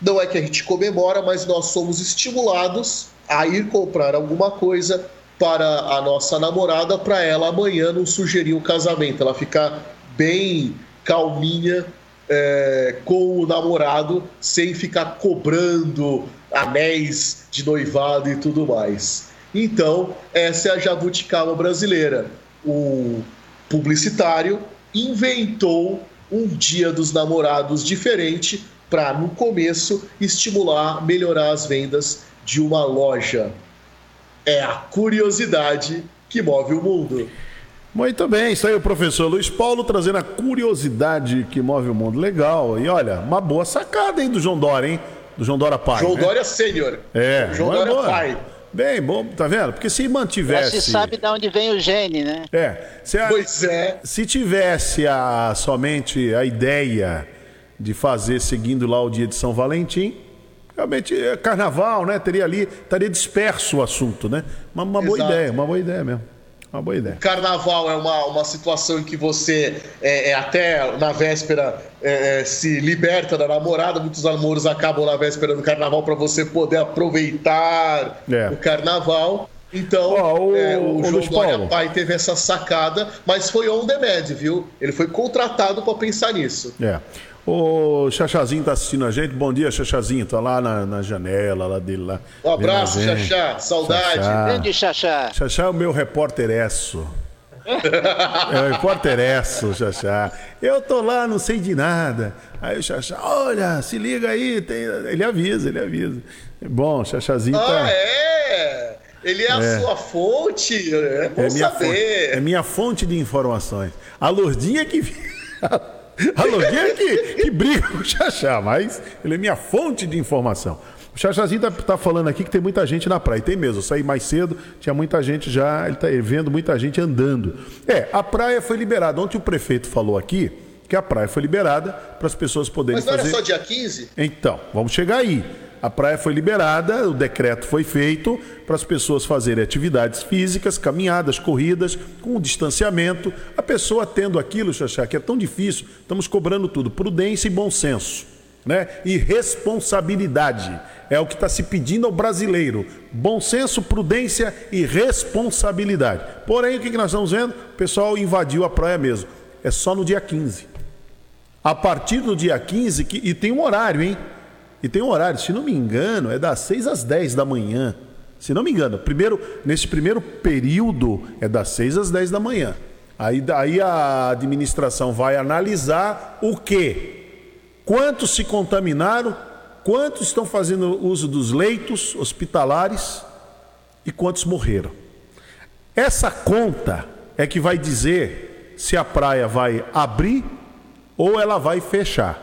não é que a gente comemora, mas nós somos estimulados a ir comprar alguma coisa para a nossa namorada, para ela amanhã não sugerir o casamento, ela ficar bem calminha é, com o namorado, sem ficar cobrando anéis de noivado e tudo mais. Então, essa é a jabuticaba brasileira. O publicitário inventou um dia dos namorados diferente para, no começo, estimular, melhorar as vendas de uma loja. É a curiosidade que move o mundo. Muito bem, isso aí o professor Luiz Paulo trazendo a curiosidade que move o mundo. Legal. E olha, uma boa sacada, hein, do João Dória, hein? Do João Dória pai. João né? Dória sênior. É, João Dória boa. pai. Bem, bom, tá vendo? Porque se mantivesse. Já se sabe de onde vem o gene, né? É. Se a... Pois é. Se tivesse a, somente a ideia de fazer seguindo lá o dia de São Valentim, realmente é carnaval, né? Teria ali, estaria disperso o assunto, né? Uma, uma boa ideia, uma boa ideia mesmo. Uma boa ideia. Carnaval é uma, uma situação em que você, é, é até na véspera, é, é se liberta da namorada. Muitos namoros acabam na véspera do carnaval para você poder aproveitar é. o carnaval. Então, oh, o, é, o, o João Pai teve essa sacada, mas foi on demand, viu? Ele foi contratado para pensar nisso. É. O Chachazinho tá assistindo a gente. Bom dia, Chachazinho. Tá lá na, na janela lá dele lá. Um abraço, Chachá. Saudade. Grande Chachá. Chachá é o meu repórter esso. é o repórter esso, Chachá. Eu tô lá, não sei de nada. Aí o Chachá, olha, se liga aí. Tem... Ele avisa, ele avisa. Bom, Chachazinho ah, tá... Ah, é? Ele é, é, a sua fonte? É bom é minha saber. Fonte, é minha fonte de informações. A Lourdinha que... A Loguinha que, que briga com o Xaxá, mas ele é minha fonte de informação. O Xaxazinho tá, tá, falando aqui que tem muita gente na praia. Tem mesmo, eu saí mais cedo, tinha muita gente já, ele tá vendo muita gente andando. É, a praia foi liberada. Ontem o prefeito falou aqui que a praia foi liberada para as pessoas poderem fazer... Mas não fazer... era só dia 15? Então, vamos chegar aí. A praia foi liberada, o decreto foi feito para as pessoas fazerem atividades físicas, caminhadas, corridas, com distanciamento. A pessoa tendo aquilo, Xaxá, que é tão difícil, estamos cobrando tudo, prudência e bom senso. Né? E responsabilidade. É o que está se pedindo ao brasileiro. Bom senso, prudência e responsabilidade. Porém, o que nós estamos vendo? O pessoal invadiu a praia mesmo. É só no dia 15. A partir do dia 15, que, e tem um horário, hein? E tem um horário, se não me engano, é das 6 às 10 da manhã. Se não me engano, primeiro, nesse primeiro período é das 6 às 10 da manhã. Aí, aí a administração vai analisar o quê? Quantos se contaminaram, quantos estão fazendo uso dos leitos hospitalares e quantos morreram. Essa conta é que vai dizer se a praia vai abrir ou ela vai fechar.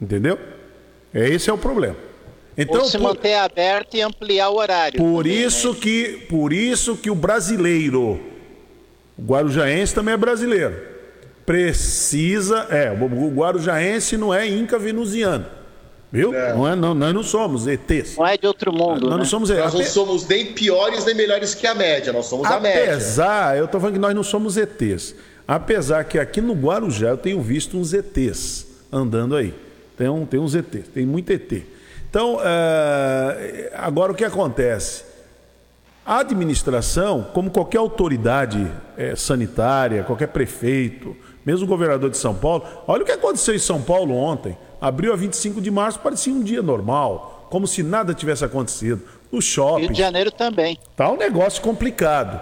Entendeu? É esse é o problema. Então, Ou se por, manter aberto e ampliar o horário. Por também, isso né? que, por isso que o brasileiro, o guarujaense também é brasileiro, precisa, é, o guarujaense não é inca venusiano. Viu? É. Não é, não, nós não somos ETs. Não é de outro mundo. Nós né? não somos Nós não somos nem piores nem melhores que a média, nós somos a média. Apesar, eu estou falando que nós não somos ETs. Apesar que aqui no Guarujá eu tenho visto uns ETs andando aí. Tem, um, tem uns ET, tem muito ET. Então, é, agora o que acontece? A administração, como qualquer autoridade é, sanitária, qualquer prefeito, mesmo o governador de São Paulo, olha o que aconteceu em São Paulo ontem. Abriu a 25 de março, parecia um dia normal, como se nada tivesse acontecido. O shopping. Rio de Janeiro também. Tá um negócio complicado.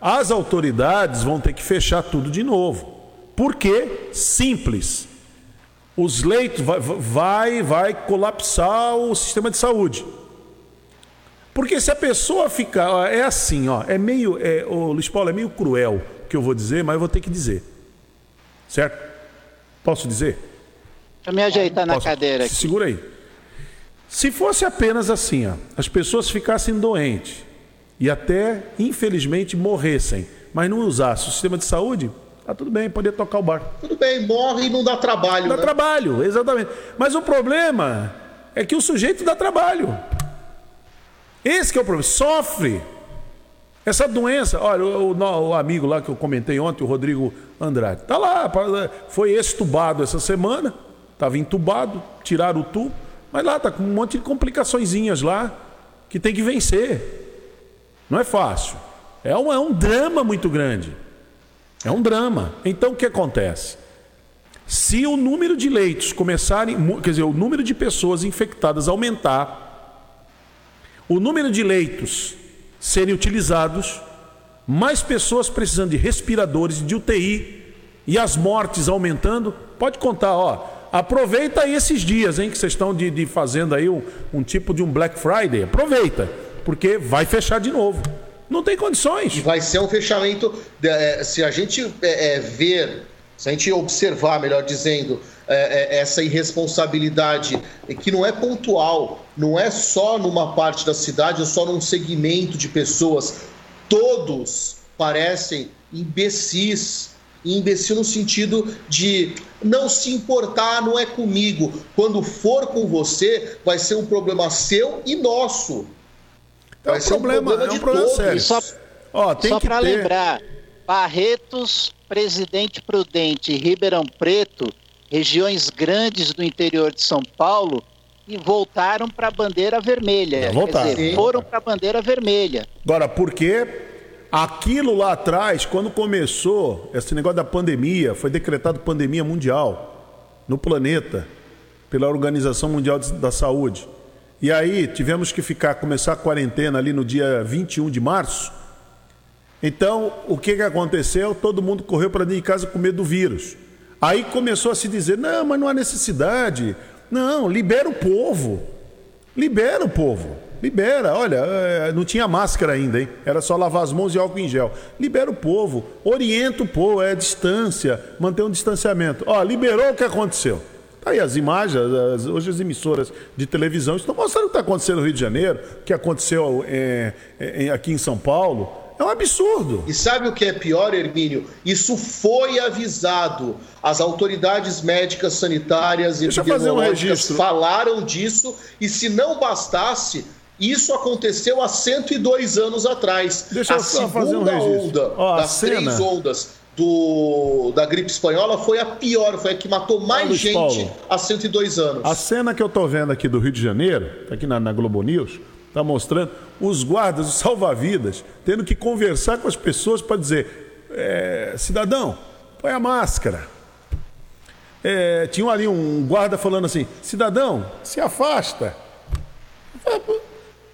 As autoridades vão ter que fechar tudo de novo. Por quê? Simples os leitos vai, vai, vai colapsar o sistema de saúde. Porque se a pessoa ficar. É assim, ó. É meio. É, o Luiz Paulo, é meio cruel o que eu vou dizer, mas eu vou ter que dizer. Certo? Posso dizer? Deixa eu me ajeitar na Posso? cadeira Se aqui. segura aí. Se fosse apenas assim, ó, as pessoas ficassem doentes e até, infelizmente, morressem, mas não usassem o sistema de saúde, tá tudo bem, poderia tocar o bar. Tudo bem, morre e não dá trabalho. Dá né? trabalho, exatamente. Mas o problema é que o sujeito dá trabalho. Esse que é o problema. Sofre. Essa doença, olha, o, o- o amigo lá que eu comentei ontem, o Rodrigo Andrade, tá lá, foi extubado essa semana, estava entubado, tiraram o tubo, mas lá tá com um monte de complicaçõezinhas lá que tem que vencer. Não é fácil. É um, é um drama muito grande. É um drama. Então o que acontece? Se o número de leitos começarem, quer dizer, o número de pessoas infectadas aumentar, o número de leitos serem utilizados, mais pessoas precisando de respiradores, de UTI e as mortes aumentando, pode contar, ó. Aproveita aí esses dias, hein, que vocês estão de, de fazendo aí um, um tipo de um Black Friday. Aproveita, porque vai fechar de novo. Não tem condições. E vai ser um fechamento. é, se a gente é, é, ver, se a gente observar, melhor dizendo, é, é, essa irresponsabilidade que não é pontual, não é só numa parte da cidade ou só num segmento de pessoas. Todos parecem imbecis. Imbecil no sentido de não se importar, não é comigo. Quando for com você, vai ser um problema seu e nosso. É um Vai ser um problema, problema é um de problema todos. sério. Só, Ó, tem só que para ter- lembrar, Barretos, Presidente Prudente e Ribeirão Preto, regiões grandes do interior de São Paulo, e voltaram para a bandeira vermelha. Voltaram. Quer dizer, foram para a bandeira vermelha. Agora, porque aquilo lá atrás, quando começou esse negócio da pandemia, foi decretado pandemia mundial no planeta pela Organização Mundial da Saúde. E aí tivemos que ficar começar a quarentena ali no dia 21 de março. Então, o que, que aconteceu? Todo mundo correu para dentro de casa com medo do vírus. Aí começou a se dizer: não, mas não há necessidade. Não, libera o povo. Libera o povo. Libera. Olha, é, não tinha máscara ainda, hein? Era só lavar as mãos e álcool em gel. Libera o povo. Orienta o povo. É distância. Manter um distanciamento. Ó, liberou o que aconteceu. Tá aí as imagens, as- hoje as emissoras de televisão estão mostrando o que está acontecendo no Rio de Janeiro, o que aconteceu é, é, aqui em São Paulo. É um absurdo. E sabe o que é pior, Hermínio? Isso foi avisado. As autoridades médicas, sanitárias e um epidemiológicas registro. falaram disso. E se não bastasse, isso aconteceu há 102 anos atrás. Deixa eu a segunda fazer um onda Ó, a das cena- três ondas do, da gripe espanhola foi a pior, foi a que matou mais Luiz gente Paulo. há 102 anos. A cena que eu tô vendo aqui do Rio de Janeiro, tá aqui na, na Globo News, tá mostrando os guardas, os salva-vidas, tendo que conversar com as pessoas para dizer: é, cidadão, põe a máscara. É, tinha ali um guarda falando assim: cidadão, se afasta.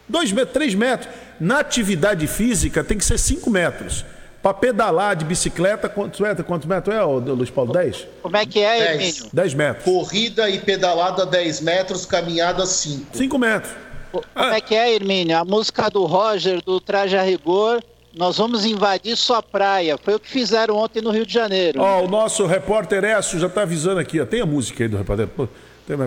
Dois metros, três metros. Na atividade física tem que ser cinco metros. Para pedalar de bicicleta, quantos metros, quantos metros é, Luiz Paulo? 10? Como é que é. Hermínio? 10 metros. Corrida e pedalada 10 metros, caminhada 5. 5 metros. Como é que é, Hermínio? A música do Roger, do Traje a Rigor, nós vamos invadir sua praia. Foi o que fizeram ontem no Rio de Janeiro. Ó, o nosso repórter Écio já tá avisando aqui, ó. Tem a música aí do repórter.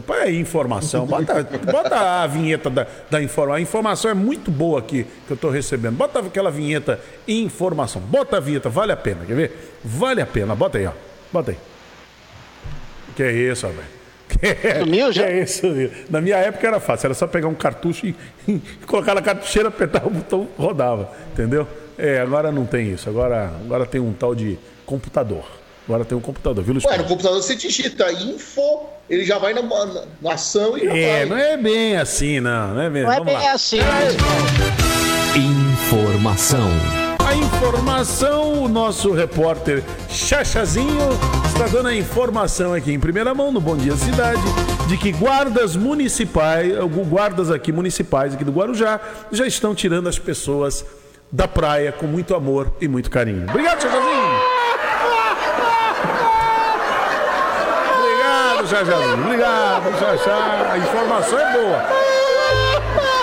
Põe aí informação. Bota, bota a vinheta da, da informação. A informação é muito boa aqui que eu tô recebendo. Bota aquela vinheta informação. Bota a vinheta, vale a pena, quer ver? Vale a pena. Bota aí, ó. Bota aí. Que é isso, velho. Sumiu já? é isso, viu? Na minha época era fácil, era só pegar um cartucho e, e colocar na cartucheira, apertar o botão, rodava, entendeu? É, agora não tem isso, agora, agora tem um tal de computador. Agora tem um computador, viu, Luiz Ué, no computador você digita info, ele já vai na, na, na ação e É, vai. não é bem assim, não, não é bem, Não é vamos bem lá. assim, mas Informação. A informação, o nosso repórter Chachazinho está dando a informação aqui em primeira mão no Bom Dia Cidade de que guardas municipais, guardas aqui municipais aqui do Guarujá já estão tirando as pessoas da praia com muito amor e muito carinho. Obrigado, Chachazinho! Obrigado, Xaxazinho. Obrigado, Xaxá. A informação é boa.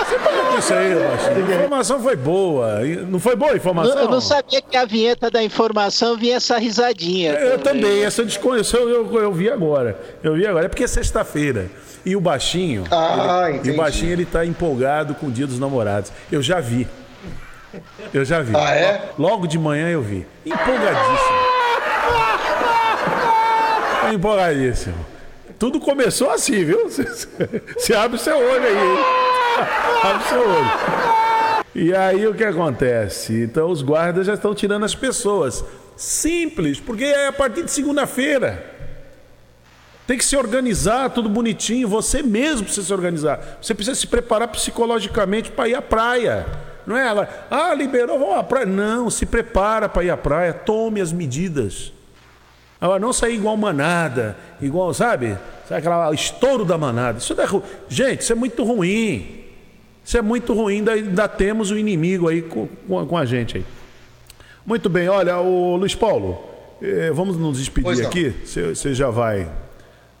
Você com isso aí, baixinho. A informação foi boa. Não foi boa a informação? Eu não sabia que a vinheta da informação vinha essa risadinha. Eu também, essa eu desconheço, eu, eu, vi agora. Eu vi agora. É porque é sexta-feira. E o baixinho. Ah, ele, e entendi. o baixinho ele tá empolgado com o dia dos namorados. Eu já vi. Eu já vi. Ah, é? Logo de manhã eu vi. Empolgadíssimo. Empolgadíssimo. Tudo começou assim, viu? Você abre o seu olho aí. Abre o seu olho. E aí o que acontece? Então os guardas já estão tirando as pessoas. Simples, porque é a partir de segunda-feira. Tem que se organizar, tudo bonitinho. Você mesmo precisa se organizar. Você precisa se preparar psicologicamente para ir à praia. Não é ela, ah, liberou, vamos à praia. Não, se prepara para ir à praia. Tome as medidas. Agora, não sair igual manada, igual, sabe? Sabe aquela estouro da manada. Isso é ru... Gente, isso é muito ruim. Isso é muito ruim. Ainda, ainda temos o inimigo aí com, com, a gente aí. Muito bem, olha, o Luiz Paulo, eh, vamos nos despedir aqui. Você você já vai.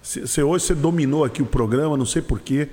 Você hoje você dominou aqui o programa, não sei porquê.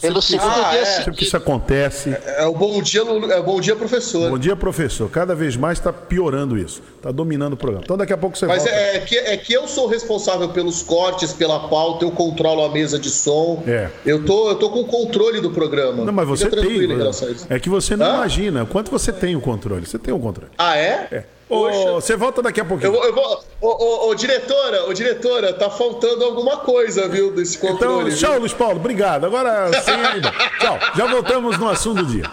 Pelo segundo Ah, dia é. Porque seguido. isso acontece. É o bom dia, é o bom dia, professor. Bom dia, professor. Cada vez mais está piorando isso. Está dominando o programa. Então daqui a pouco você Mas volta. é, é que, é que eu sou responsável pelos cortes, pela pauta, eu controlo a mesa de som. É. Eu tô, eu tô com o controle do programa. Não, mas você Fica tem. em relação a isso. É que você não Hã? imagina quanto você tem o controle. Você tem o controle. Ah, é? É. Ô, você volta daqui a pouquinho. Eu vou, eu vou. Ô, ô, ô, diretora, ô, diretora, tá faltando alguma coisa, viu, desse Então, controle. viu? tchau, Luiz Paulo. Obrigado. Agora sim ainda. Tchau. Já voltamos no assunto do dia.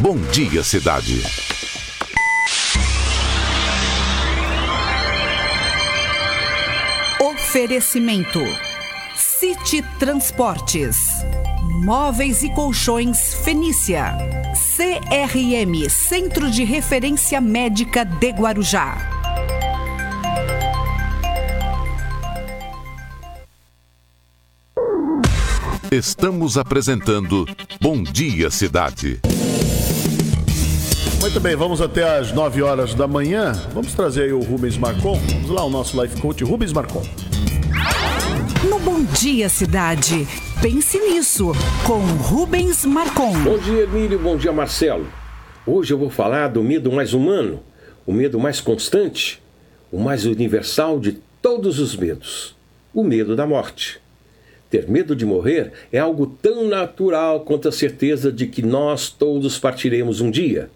Bom dia, cidade. Oferecimento: City Transportes, Móveis e Colchões Fenícia, CRM Centro de Referência Médica de Guarujá. Estamos apresentando Bom Dia Cidade. Muito bem, vamos até às 9 horas da manhã. Vamos trazer aí o Rubens Marcon. Vamos lá, o nosso life coach Rubens Marcon. No Bom Dia Cidade, pense nisso, com Rubens Marcon. Bom dia, Emílio. Bom dia, Marcelo. Hoje eu vou falar do medo mais humano, o medo mais constante, o mais universal de todos os medos: o medo da morte. Ter medo de morrer é algo tão natural quanto a certeza de que nós todos partiremos um dia.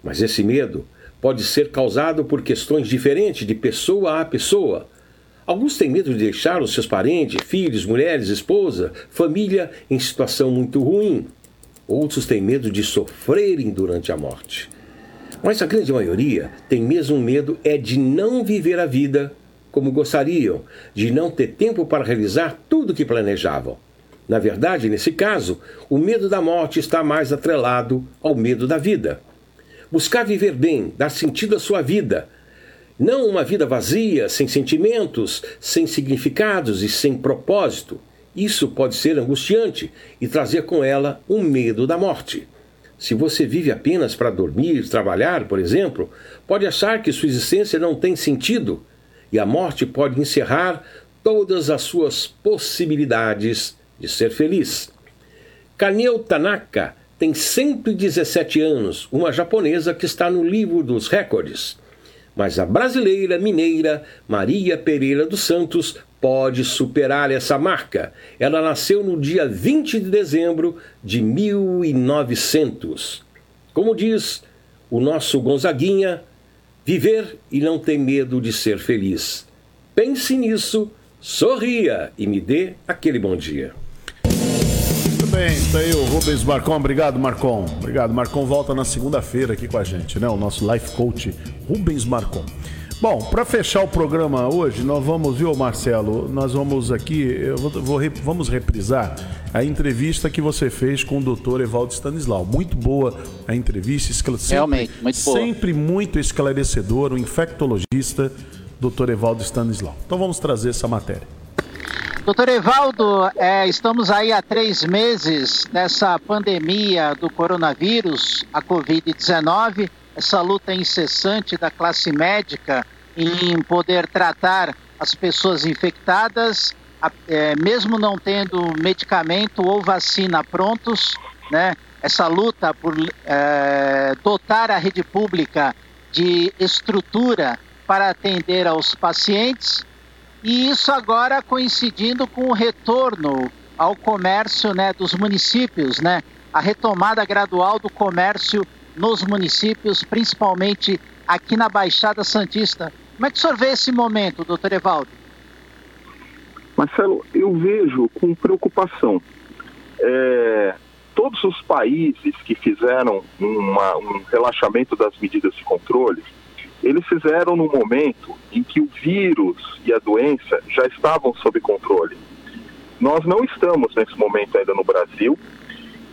Mas esse medo pode ser causado por questões diferentes de pessoa a pessoa. Alguns têm medo de deixar os seus parentes, filhos, mulheres, esposa, família em situação muito ruim. Outros têm medo de sofrerem durante a morte. Mas a grande maioria tem mesmo medo é de não viver a vida como gostariam, de não ter tempo para realizar tudo o que planejavam. Na verdade, nesse caso, o medo da morte está mais atrelado ao medo da vida. Buscar viver bem, dar sentido à sua vida, não uma vida vazia, sem sentimentos, sem significados e sem propósito. Isso pode ser angustiante e trazer com ela um medo da morte. Se você vive apenas para dormir, trabalhar, por exemplo, pode achar que sua existência não tem sentido e a morte pode encerrar todas as suas possibilidades de ser feliz. Kaneo Tanaka tem 117 anos, uma japonesa que está no livro dos recordes. Mas a brasileira mineira Maria Pereira dos Santos pode superar essa marca. Ela nasceu no dia 20 de dezembro de 1900. Como diz o nosso Gonzaguinha, viver e não ter medo de ser feliz. Pense nisso, sorria e me dê aquele bom dia. Bem, está aí o Rubens Marcon. Obrigado, Marcon. Obrigado. Marcon volta na segunda-feira aqui com a gente, né? O nosso life coach Rubens Marcon. Bom, para fechar o programa hoje, nós vamos, viu, Marcelo? Nós vamos aqui, eu vou, vou vamos reprisar a entrevista que você fez com o doutor Evaldo Stanislau. Muito boa a entrevista, sempre- Realmente, muito boa. Sempre muito esclarecedor, o infectologista, doutor Evaldo Stanislau. Então vamos trazer essa matéria. Doutor Evaldo, é, estamos aí há três meses nessa pandemia do coronavírus, a Covid-19, essa luta incessante da classe médica em poder tratar as pessoas infectadas é, mesmo não tendo medicamento ou vacina prontos, né, essa luta por é, dotar a rede pública de estrutura para atender aos pacientes, e isso agora coincidindo com o retorno ao comércio né, dos municípios, né, a retomada gradual do comércio nos municípios, principalmente aqui na Baixada Santista. Como é que o senhor vê esse momento, doutor Evaldo? Marcelo, eu vejo com preocupação. É, todos os países que fizeram uma, um relaxamento das medidas de controle, eles fizeram no momento em que o vírus e a doença já estavam sob controle. Nós não estamos nesse momento ainda no Brasil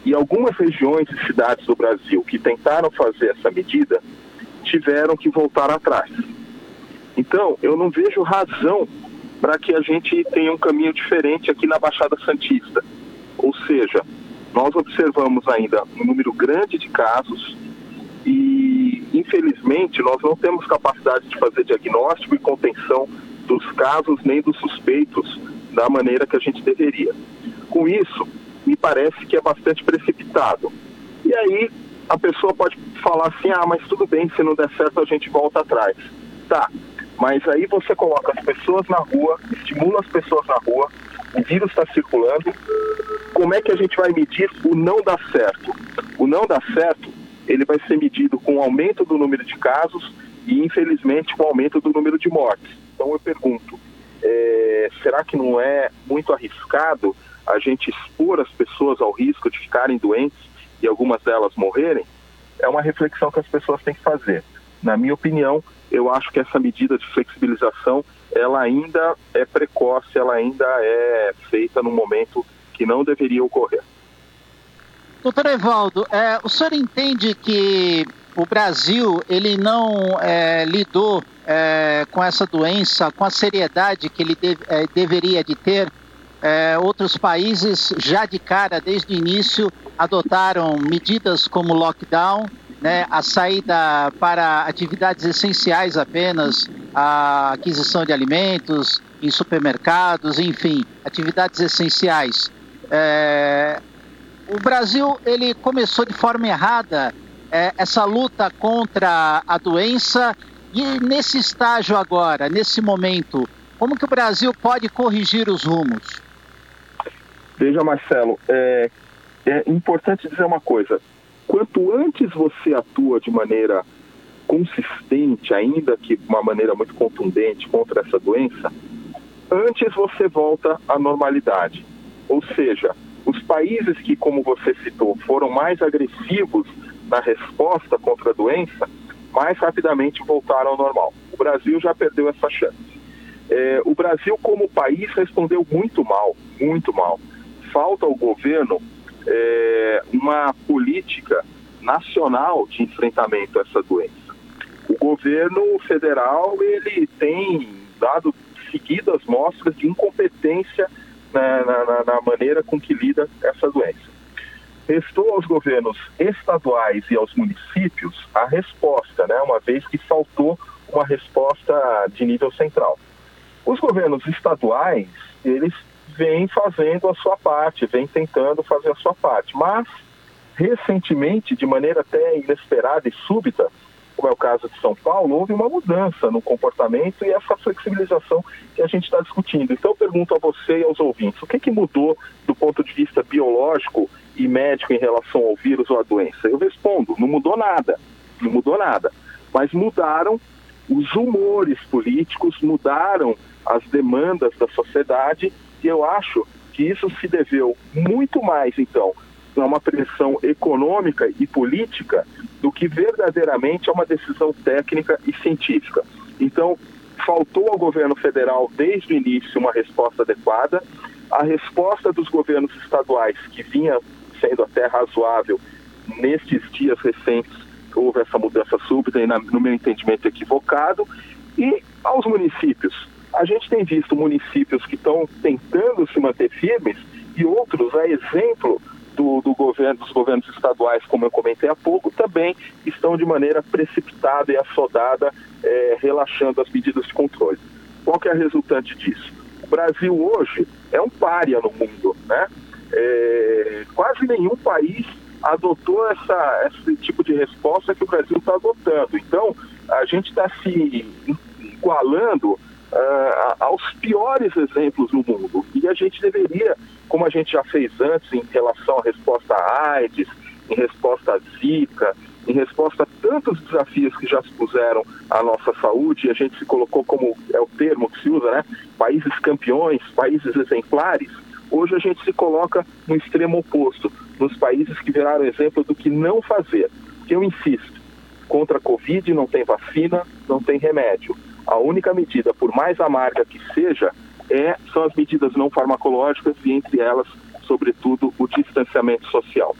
e algumas regiões e cidades do Brasil que tentaram fazer essa medida tiveram que voltar atrás. Então, eu não vejo razão para que a gente tenha um caminho diferente aqui na Baixada Santista. Ou seja, nós observamos ainda um número grande de casos e, infelizmente, nós não temos capacidade de fazer diagnóstico e contenção dos casos nem dos suspeitos da maneira que a gente deveria. Com isso, me parece que é bastante precipitado. E aí a pessoa pode falar assim: ah, mas tudo bem, se não der certo a gente volta atrás. Tá, mas aí você coloca as pessoas na rua, estimula as pessoas na rua, o vírus está circulando. Como é que a gente vai medir o não dar certo? O não dar certo, ele vai ser medido com o aumento do número de casos e, infelizmente, com o aumento do número de mortes. Então eu pergunto, é, será que não é muito arriscado a gente expor as pessoas ao risco de ficarem doentes e algumas delas morrerem? É uma reflexão que as pessoas têm que fazer. Na minha opinião, eu acho que essa medida de flexibilização ela ainda é precoce, ela ainda é feita no momento que não deveria ocorrer. Doutor Evaldo, é, o senhor entende que o Brasil ele não é, lidou é, com essa doença com a seriedade que ele deve, é, deveria de ter? É, outros países já de cara, desde o início, adotaram medidas como lockdown, né, a saída para atividades essenciais apenas, a aquisição de alimentos em supermercados, enfim, atividades essenciais. É, o Brasil ele começou de forma errada é, essa luta contra a doença e nesse estágio agora, nesse momento, como que o Brasil pode corrigir os rumos? Veja, Marcelo, é, é importante dizer uma coisa quanto antes você atua de maneira consistente, ainda que de uma maneira muito contundente contra essa doença, antes você volta à normalidade. Ou seja, os países que, como você citou, foram mais agressivos na resposta contra a doença, mais rapidamente voltaram ao normal. O Brasil já perdeu essa chance. É, o Brasil, como país, respondeu muito mal, muito mal. Falta ao governo é, uma política nacional de enfrentamento a essa doença. O governo federal ele tem dado seguidas mostras de incompetência na, na, na maneira com que lida essa doença. Restou aos governos estaduais e aos municípios a resposta, né, uma vez que faltou uma resposta de nível central. Os governos estaduais, eles vem fazendo a sua parte, vem tentando fazer a sua parte. Mas, recentemente, de maneira até inesperada e súbita, como é o caso de São Paulo, houve uma mudança no comportamento e essa flexibilização que a gente está discutindo. Então, eu pergunto a você e aos ouvintes: o que, que mudou do ponto de vista biológico e médico em relação ao vírus ou à doença? Eu respondo: não mudou nada, não mudou nada. Mas mudaram os humores políticos, mudaram as demandas da sociedade e eu acho que isso se deveu muito mais, então, a uma pressão econômica e política do que verdadeiramente a uma decisão técnica e científica. Então, faltou ao governo federal, desde o início, uma resposta adequada. A resposta dos governos estaduais, que vinha sendo até razoável nestes dias recentes, houve essa mudança súbita e, no meu entendimento, equivocado. E aos municípios, a gente tem visto municípios que estão tentando se manter firmes e outros, a exemplo do, do, governo, dos governos estaduais, como eu comentei há pouco, também estão de maneira precipitada e assodada, é, relaxando as medidas de controle. Qual que é a resultante disso? O Brasil hoje é um pária no mundo, né? É, quase nenhum país adotou essa, esse tipo de resposta que o Brasil está adotando. Então, a gente está se igualando uh, aos piores exemplos no mundo. E a gente deveria, como a gente já fez antes em relação à resposta à AIDS, em resposta à Zika, em resposta a tantos desafios que já se puseram à nossa saúde, a gente se colocou como é o termo que se usa, né? Países campeões, países exemplares. Hoje a gente se coloca no extremo oposto, nos países que viraram exemplo do que não fazer. Eu insisto, contra a Covid não tem vacina, não tem remédio. A única medida, por mais amarga que seja, é, são as medidas não farmacológicas e entre elas, sobretudo, o distanciamento social.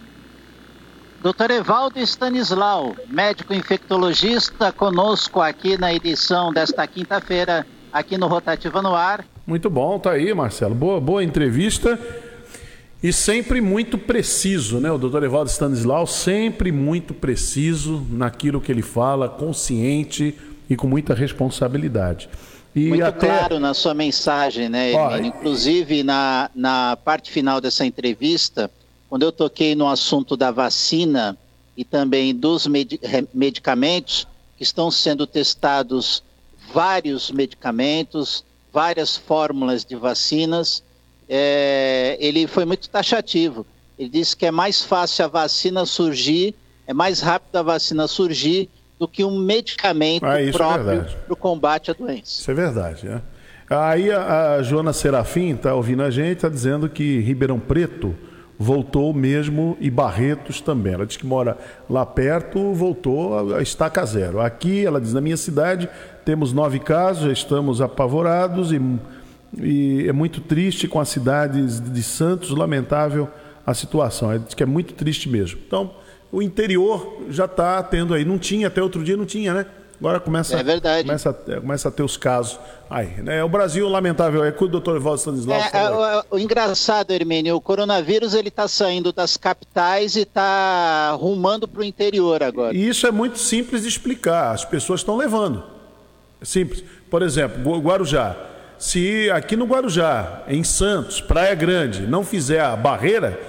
Dr. Evaldo Stanislau, médico infectologista, conosco aqui na edição desta quinta-feira, aqui no Rotativa no Ar. Muito bom, tá aí, Marcelo. Boa, boa entrevista. E sempre muito preciso, né? O doutor Evaldo Stanislau sempre muito preciso naquilo que ele fala, consciente e com muita responsabilidade. E muito até... claro na sua mensagem, né? Ó, Inclusive, na, na parte final dessa entrevista, quando eu toquei no assunto da vacina e também dos medicamentos, que estão sendo testados vários medicamentos, várias fórmulas de vacinas, é, ele foi muito taxativo. Ele disse que é mais fácil a vacina surgir, é mais rápido a vacina surgir do que um medicamento ah, é próprio é para o combate à doença. Isso é verdade, né? Aí a, a Joana Serafim está ouvindo a gente, está dizendo que Ribeirão Preto voltou mesmo e Barretos também. Ela diz que mora lá perto, voltou a estaca zero. Aqui, ela diz, na minha cidade temos nove casos, já estamos apavorados e, e é muito triste com as cidades de Santos, lamentável a situação. Diz que é muito triste mesmo. Então, o interior já está tendo aí, não tinha, até outro dia não tinha, né? Agora começa, é verdade. Começa, começa a ter os casos. Aí, né? O Brasil, lamentável, é com o doutor Evaldo Stanislau. É, é, o, o, engraçado, Hermínio, o coronavírus ele está saindo das capitais e está rumando para o interior agora. E isso é muito simples de explicar. As pessoas estão levando. É simples. Por exemplo, Guarujá. Se aqui no Guarujá, em Santos, Praia Grande, não fizer a barreira,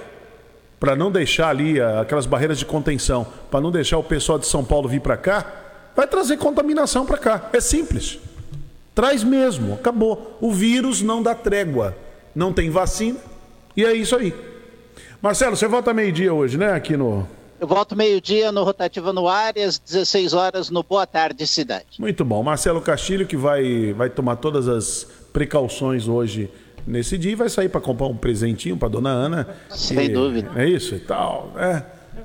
para não deixar ali aquelas barreiras de contenção, para não deixar o pessoal de São Paulo vir para cá, vai trazer contaminação para cá. É simples. Traz mesmo, acabou. O vírus não dá trégua. Não tem vacina. E é isso aí. Marcelo, você volta meio-dia hoje, né? Aqui no. Eu volto meio-dia no Rotativa no Ar e às 16 horas no Boa Tarde Cidade. Muito bom. Marcelo Castilho, que vai, vai tomar todas as precauções hoje nesse dia e vai sair para comprar um presentinho para dona Ana. Sem e, dúvida. É isso e tal. É,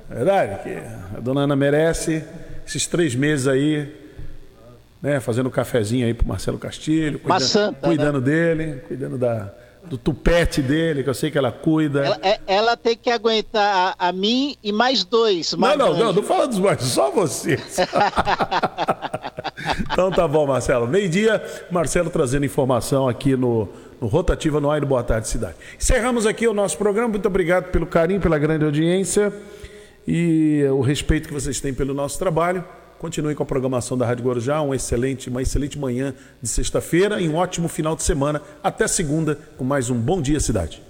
é verdade que a dona Ana merece esses três meses aí, né, fazendo um cafezinho aí pro Marcelo Castilho, cuidando, Santa, né? cuidando né? dele, cuidando da, do tupete dele, que eu sei que ela cuida. Ela, é, ela tem que aguentar a, a, mim e mais dois. Mais não, não, não, não fala dos mais, só você. então tá bom, Marcelo. Meio-dia, Marcelo trazendo informação aqui no Rotativa no Ar Boa Tarde Cidade. Encerramos aqui o nosso programa. Muito obrigado pelo carinho, pela grande audiência e o respeito que vocês têm pelo nosso trabalho. Continue com a programação da Rádio Guarujá, um excelente, uma excelente manhã de sexta-feira e um ótimo final de semana. Até segunda com mais um Bom Dia Cidade.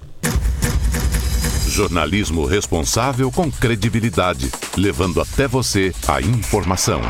Jornalismo responsável com credibilidade, levando até você a informação.